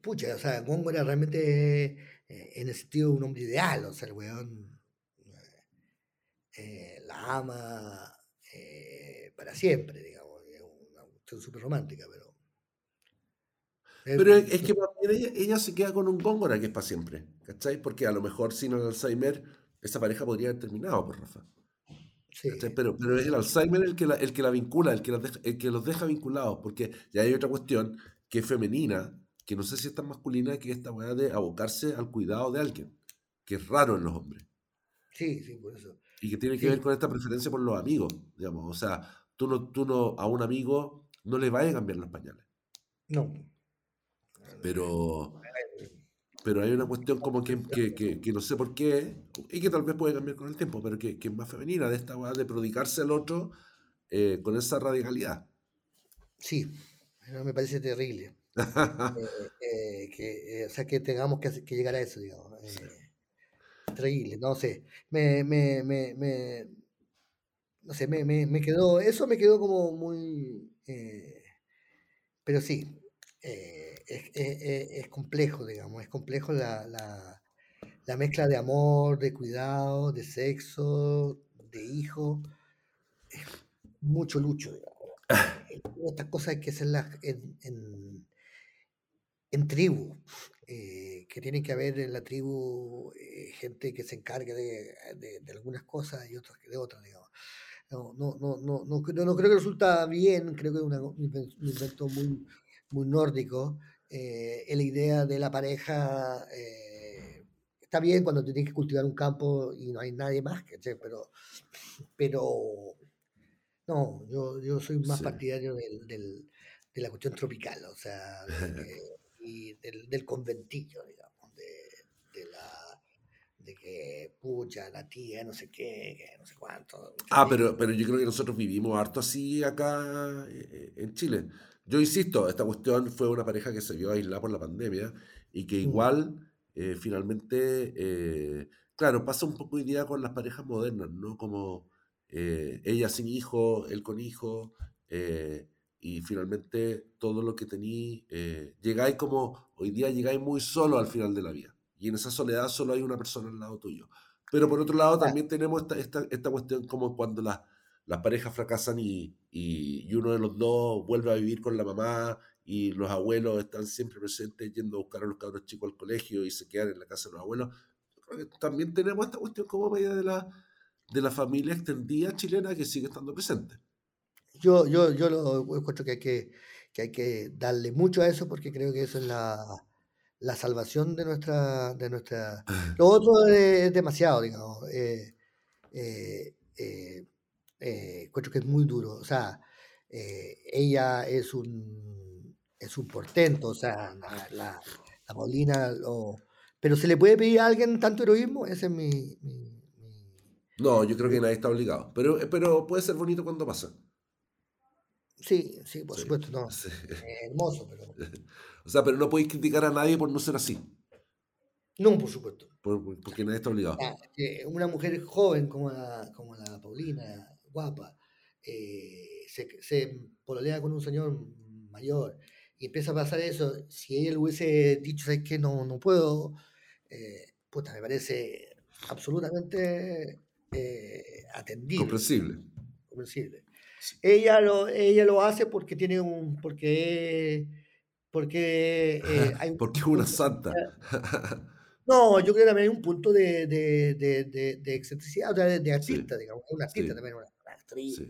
pucha, o sea, Gongo era realmente eh, en el sentido de un hombre ideal, o sea, el weón la ama para siempre, digamos, cuestión súper romántica, pero... Pero es que ella, ella, se queda con un Góngora que es para siempre, ¿cachai? Porque a lo mejor sin el Alzheimer esa pareja podría haber terminado, por pues, Rafa. Pero, pero es el Alzheimer el que la, el que la vincula, el que, el que los deja vinculados, porque ya hay otra cuestión que es femenina, que no sé si es tan masculina, que esta weá de abocarse al cuidado de alguien, que es raro en los hombres. Sí, sí, por eso. Y que tiene que ver con esta preferencia por los amigos, digamos. O sea, tú no, tú no, a un amigo no le vayas a cambiar los pañales. No. Pero, pero hay una cuestión como que, que, no sé por qué, y que tal vez puede cambiar con el tiempo, pero que, es más femenina, de esta de prodigarse al otro eh, con esa radicalidad. Sí, me parece terrible. Eh, eh, o sea, que tengamos que, llegar a eso, digamos. Terrible, no sé. Me, me, me, no sé, me, me, quedó, eso me quedó como muy... pero sí, es, complejo, digamos, es complejo la, la, mezcla de amor, de cuidado, de sexo, de hijo. mucho lucho, digamos. Estas cosas hay que hacerlas en, en, en tribu, eh, que tiene que haber en la tribu eh, gente que se encargue de, de, algunas cosas y otras de otras, digamos. No, no, no, no, no, no, creo que resulta bien, creo que es un invento muy, muy nórdico, eh, la idea de la pareja eh, está bien cuando tienes que cultivar un campo y no hay nadie más, pero, pero no, yo, yo soy más partidario del, del, de la cuestión tropical, o sea, y del, del, conventillo, digamos, de que, pucha, la tía, no sé qué, no sé cuánto. Ah, pero, pero yo creo que nosotros vivimos harto así acá eh, en Chile. Yo insisto, esta cuestión fue una pareja que se vio aislada por la pandemia y que mm. igual eh, finalmente, eh, claro, pasa un poco hoy día con las parejas modernas, ¿no? Como eh, ella sin hijo, él con hijo, y finalmente todo lo que tení, llegáis como, hoy día llegáis muy solo al final de la vida, y en esa soledad solo hay una persona al lado tuyo. Pero por otro lado también tenemos esta, esta, esta cuestión como cuando las las parejas fracasan y, y, uno de los dos vuelve a vivir con la mamá y los abuelos están siempre presentes yendo a buscar a los cabros chicos al colegio y se quedan en la casa de los abuelos. También tenemos esta cuestión como media de la, de la familia extendida chilena que sigue estando presente. Yo, yo, yo lo encuentro que hay que, que hay que darle mucho a eso porque creo que eso es la, la salvación de nuestra, de nuestra... Lo otro es demasiado, digamos. Eh, eh, eh, eh, que es muy duro. O sea, ella es un, es un portento, o sea, la, la, Paulina, lo, pero ¿se le puede pedir a alguien tanto heroísmo? Ese es mi, mi, No, yo creo que nadie está obligado. Pero, pero puede ser bonito cuando pasa. Sí, sí, por supuesto, no. hermoso, pero. o sea, pero no podéis criticar a nadie por no ser así. No, por supuesto. porque nadie está obligado. Ah, una mujer joven como la, como la Paulina, guapa, eh, se, se pololea con un señor mayor y empieza a pasar eso. Si ella le hubiese dicho, ¿sabes qué? No, no puedo. Eh, puta, me parece absolutamente eh, atendible. Comprensible. Comprensible. Ella, lo, ella lo hace porque tiene un. porque. porque. Eh, hay porque es una santa. No, yo creo que también hay un punto de, de, de, de, excentricidad, de, de artista, digamos. Es una artista también, una, actriz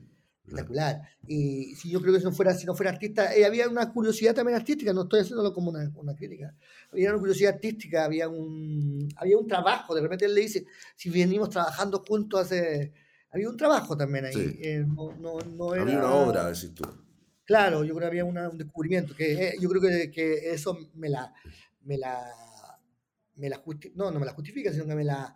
espectacular. Y si yo creo que si no fuera, si no fuera artista, eh, había una curiosidad también artística, no estoy haciéndolo como una, una, crítica. Había una curiosidad artística, había un, había un trabajo. De repente él le dice, si venimos trabajando juntos hace. Había un trabajo también ahí. Eh, no, no, no era, había una obra, decís tú. Claro, yo creo que había una, un descubrimiento. que eh, Yo creo que, que, eso me la. Me la me la no, no me la justifica, sino que me la,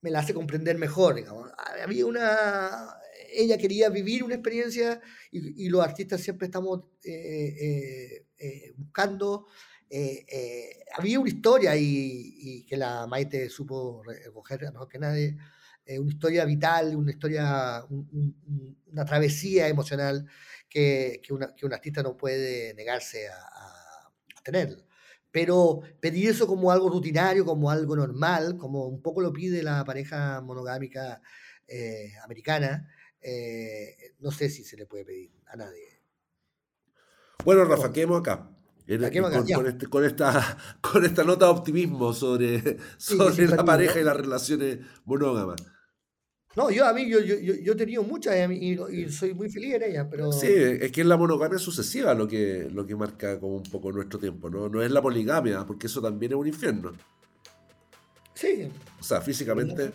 me la hace comprender mejor. Digamos. Había una ella quería vivir una experiencia y, los artistas siempre estamos eh, buscando. había una historia y, que la Maite supo recoger mejor que nadie, una historia vital, una historia, una travesía emocional que, que, un artista no puede negarse a, a tener. Pero pedir eso como algo rutinario, como algo normal, como un poco lo pide la pareja monogámica americana, eh, no sé si se le puede pedir a nadie. Bueno, Rafa, quedemos acá. Este, con, esta, con esta nota de optimismo sobre, sobre la pareja y las relaciones monógamas. No, yo a mí, yo, yo, yo he tenido muchas y, soy muy feliz en ellas, pero... Sí, es que es la monogamia sucesiva lo que, lo que marca como un poco nuestro tiempo, ¿no? No es la poligamia, porque eso también es un infierno. Sí. O sea, físicamente...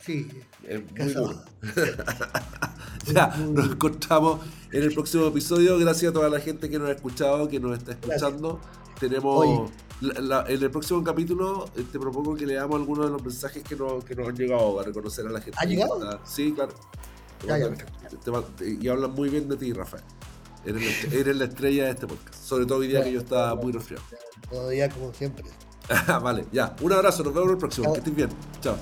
Sí. Es muy duro. ya, nos encontramos en el próximo episodio. Gracias a toda la gente que nos ha escuchado, que nos está escuchando. Tenemos. En el próximo capítulo eh, te propongo que leamos algunos de los mensajes que nos, que nos han llegado a reconocer a la gente. ¿Ha llegado? Sí, claro. y hablan muy bien de ti, Rafael. Eres la, estrella de este podcast. Sobre todo hoy día que yo estaba muy resfriado. Todo día como siempre. vale, ya. Un abrazo, nos vemos en el próximo. Que estés bien. Chao.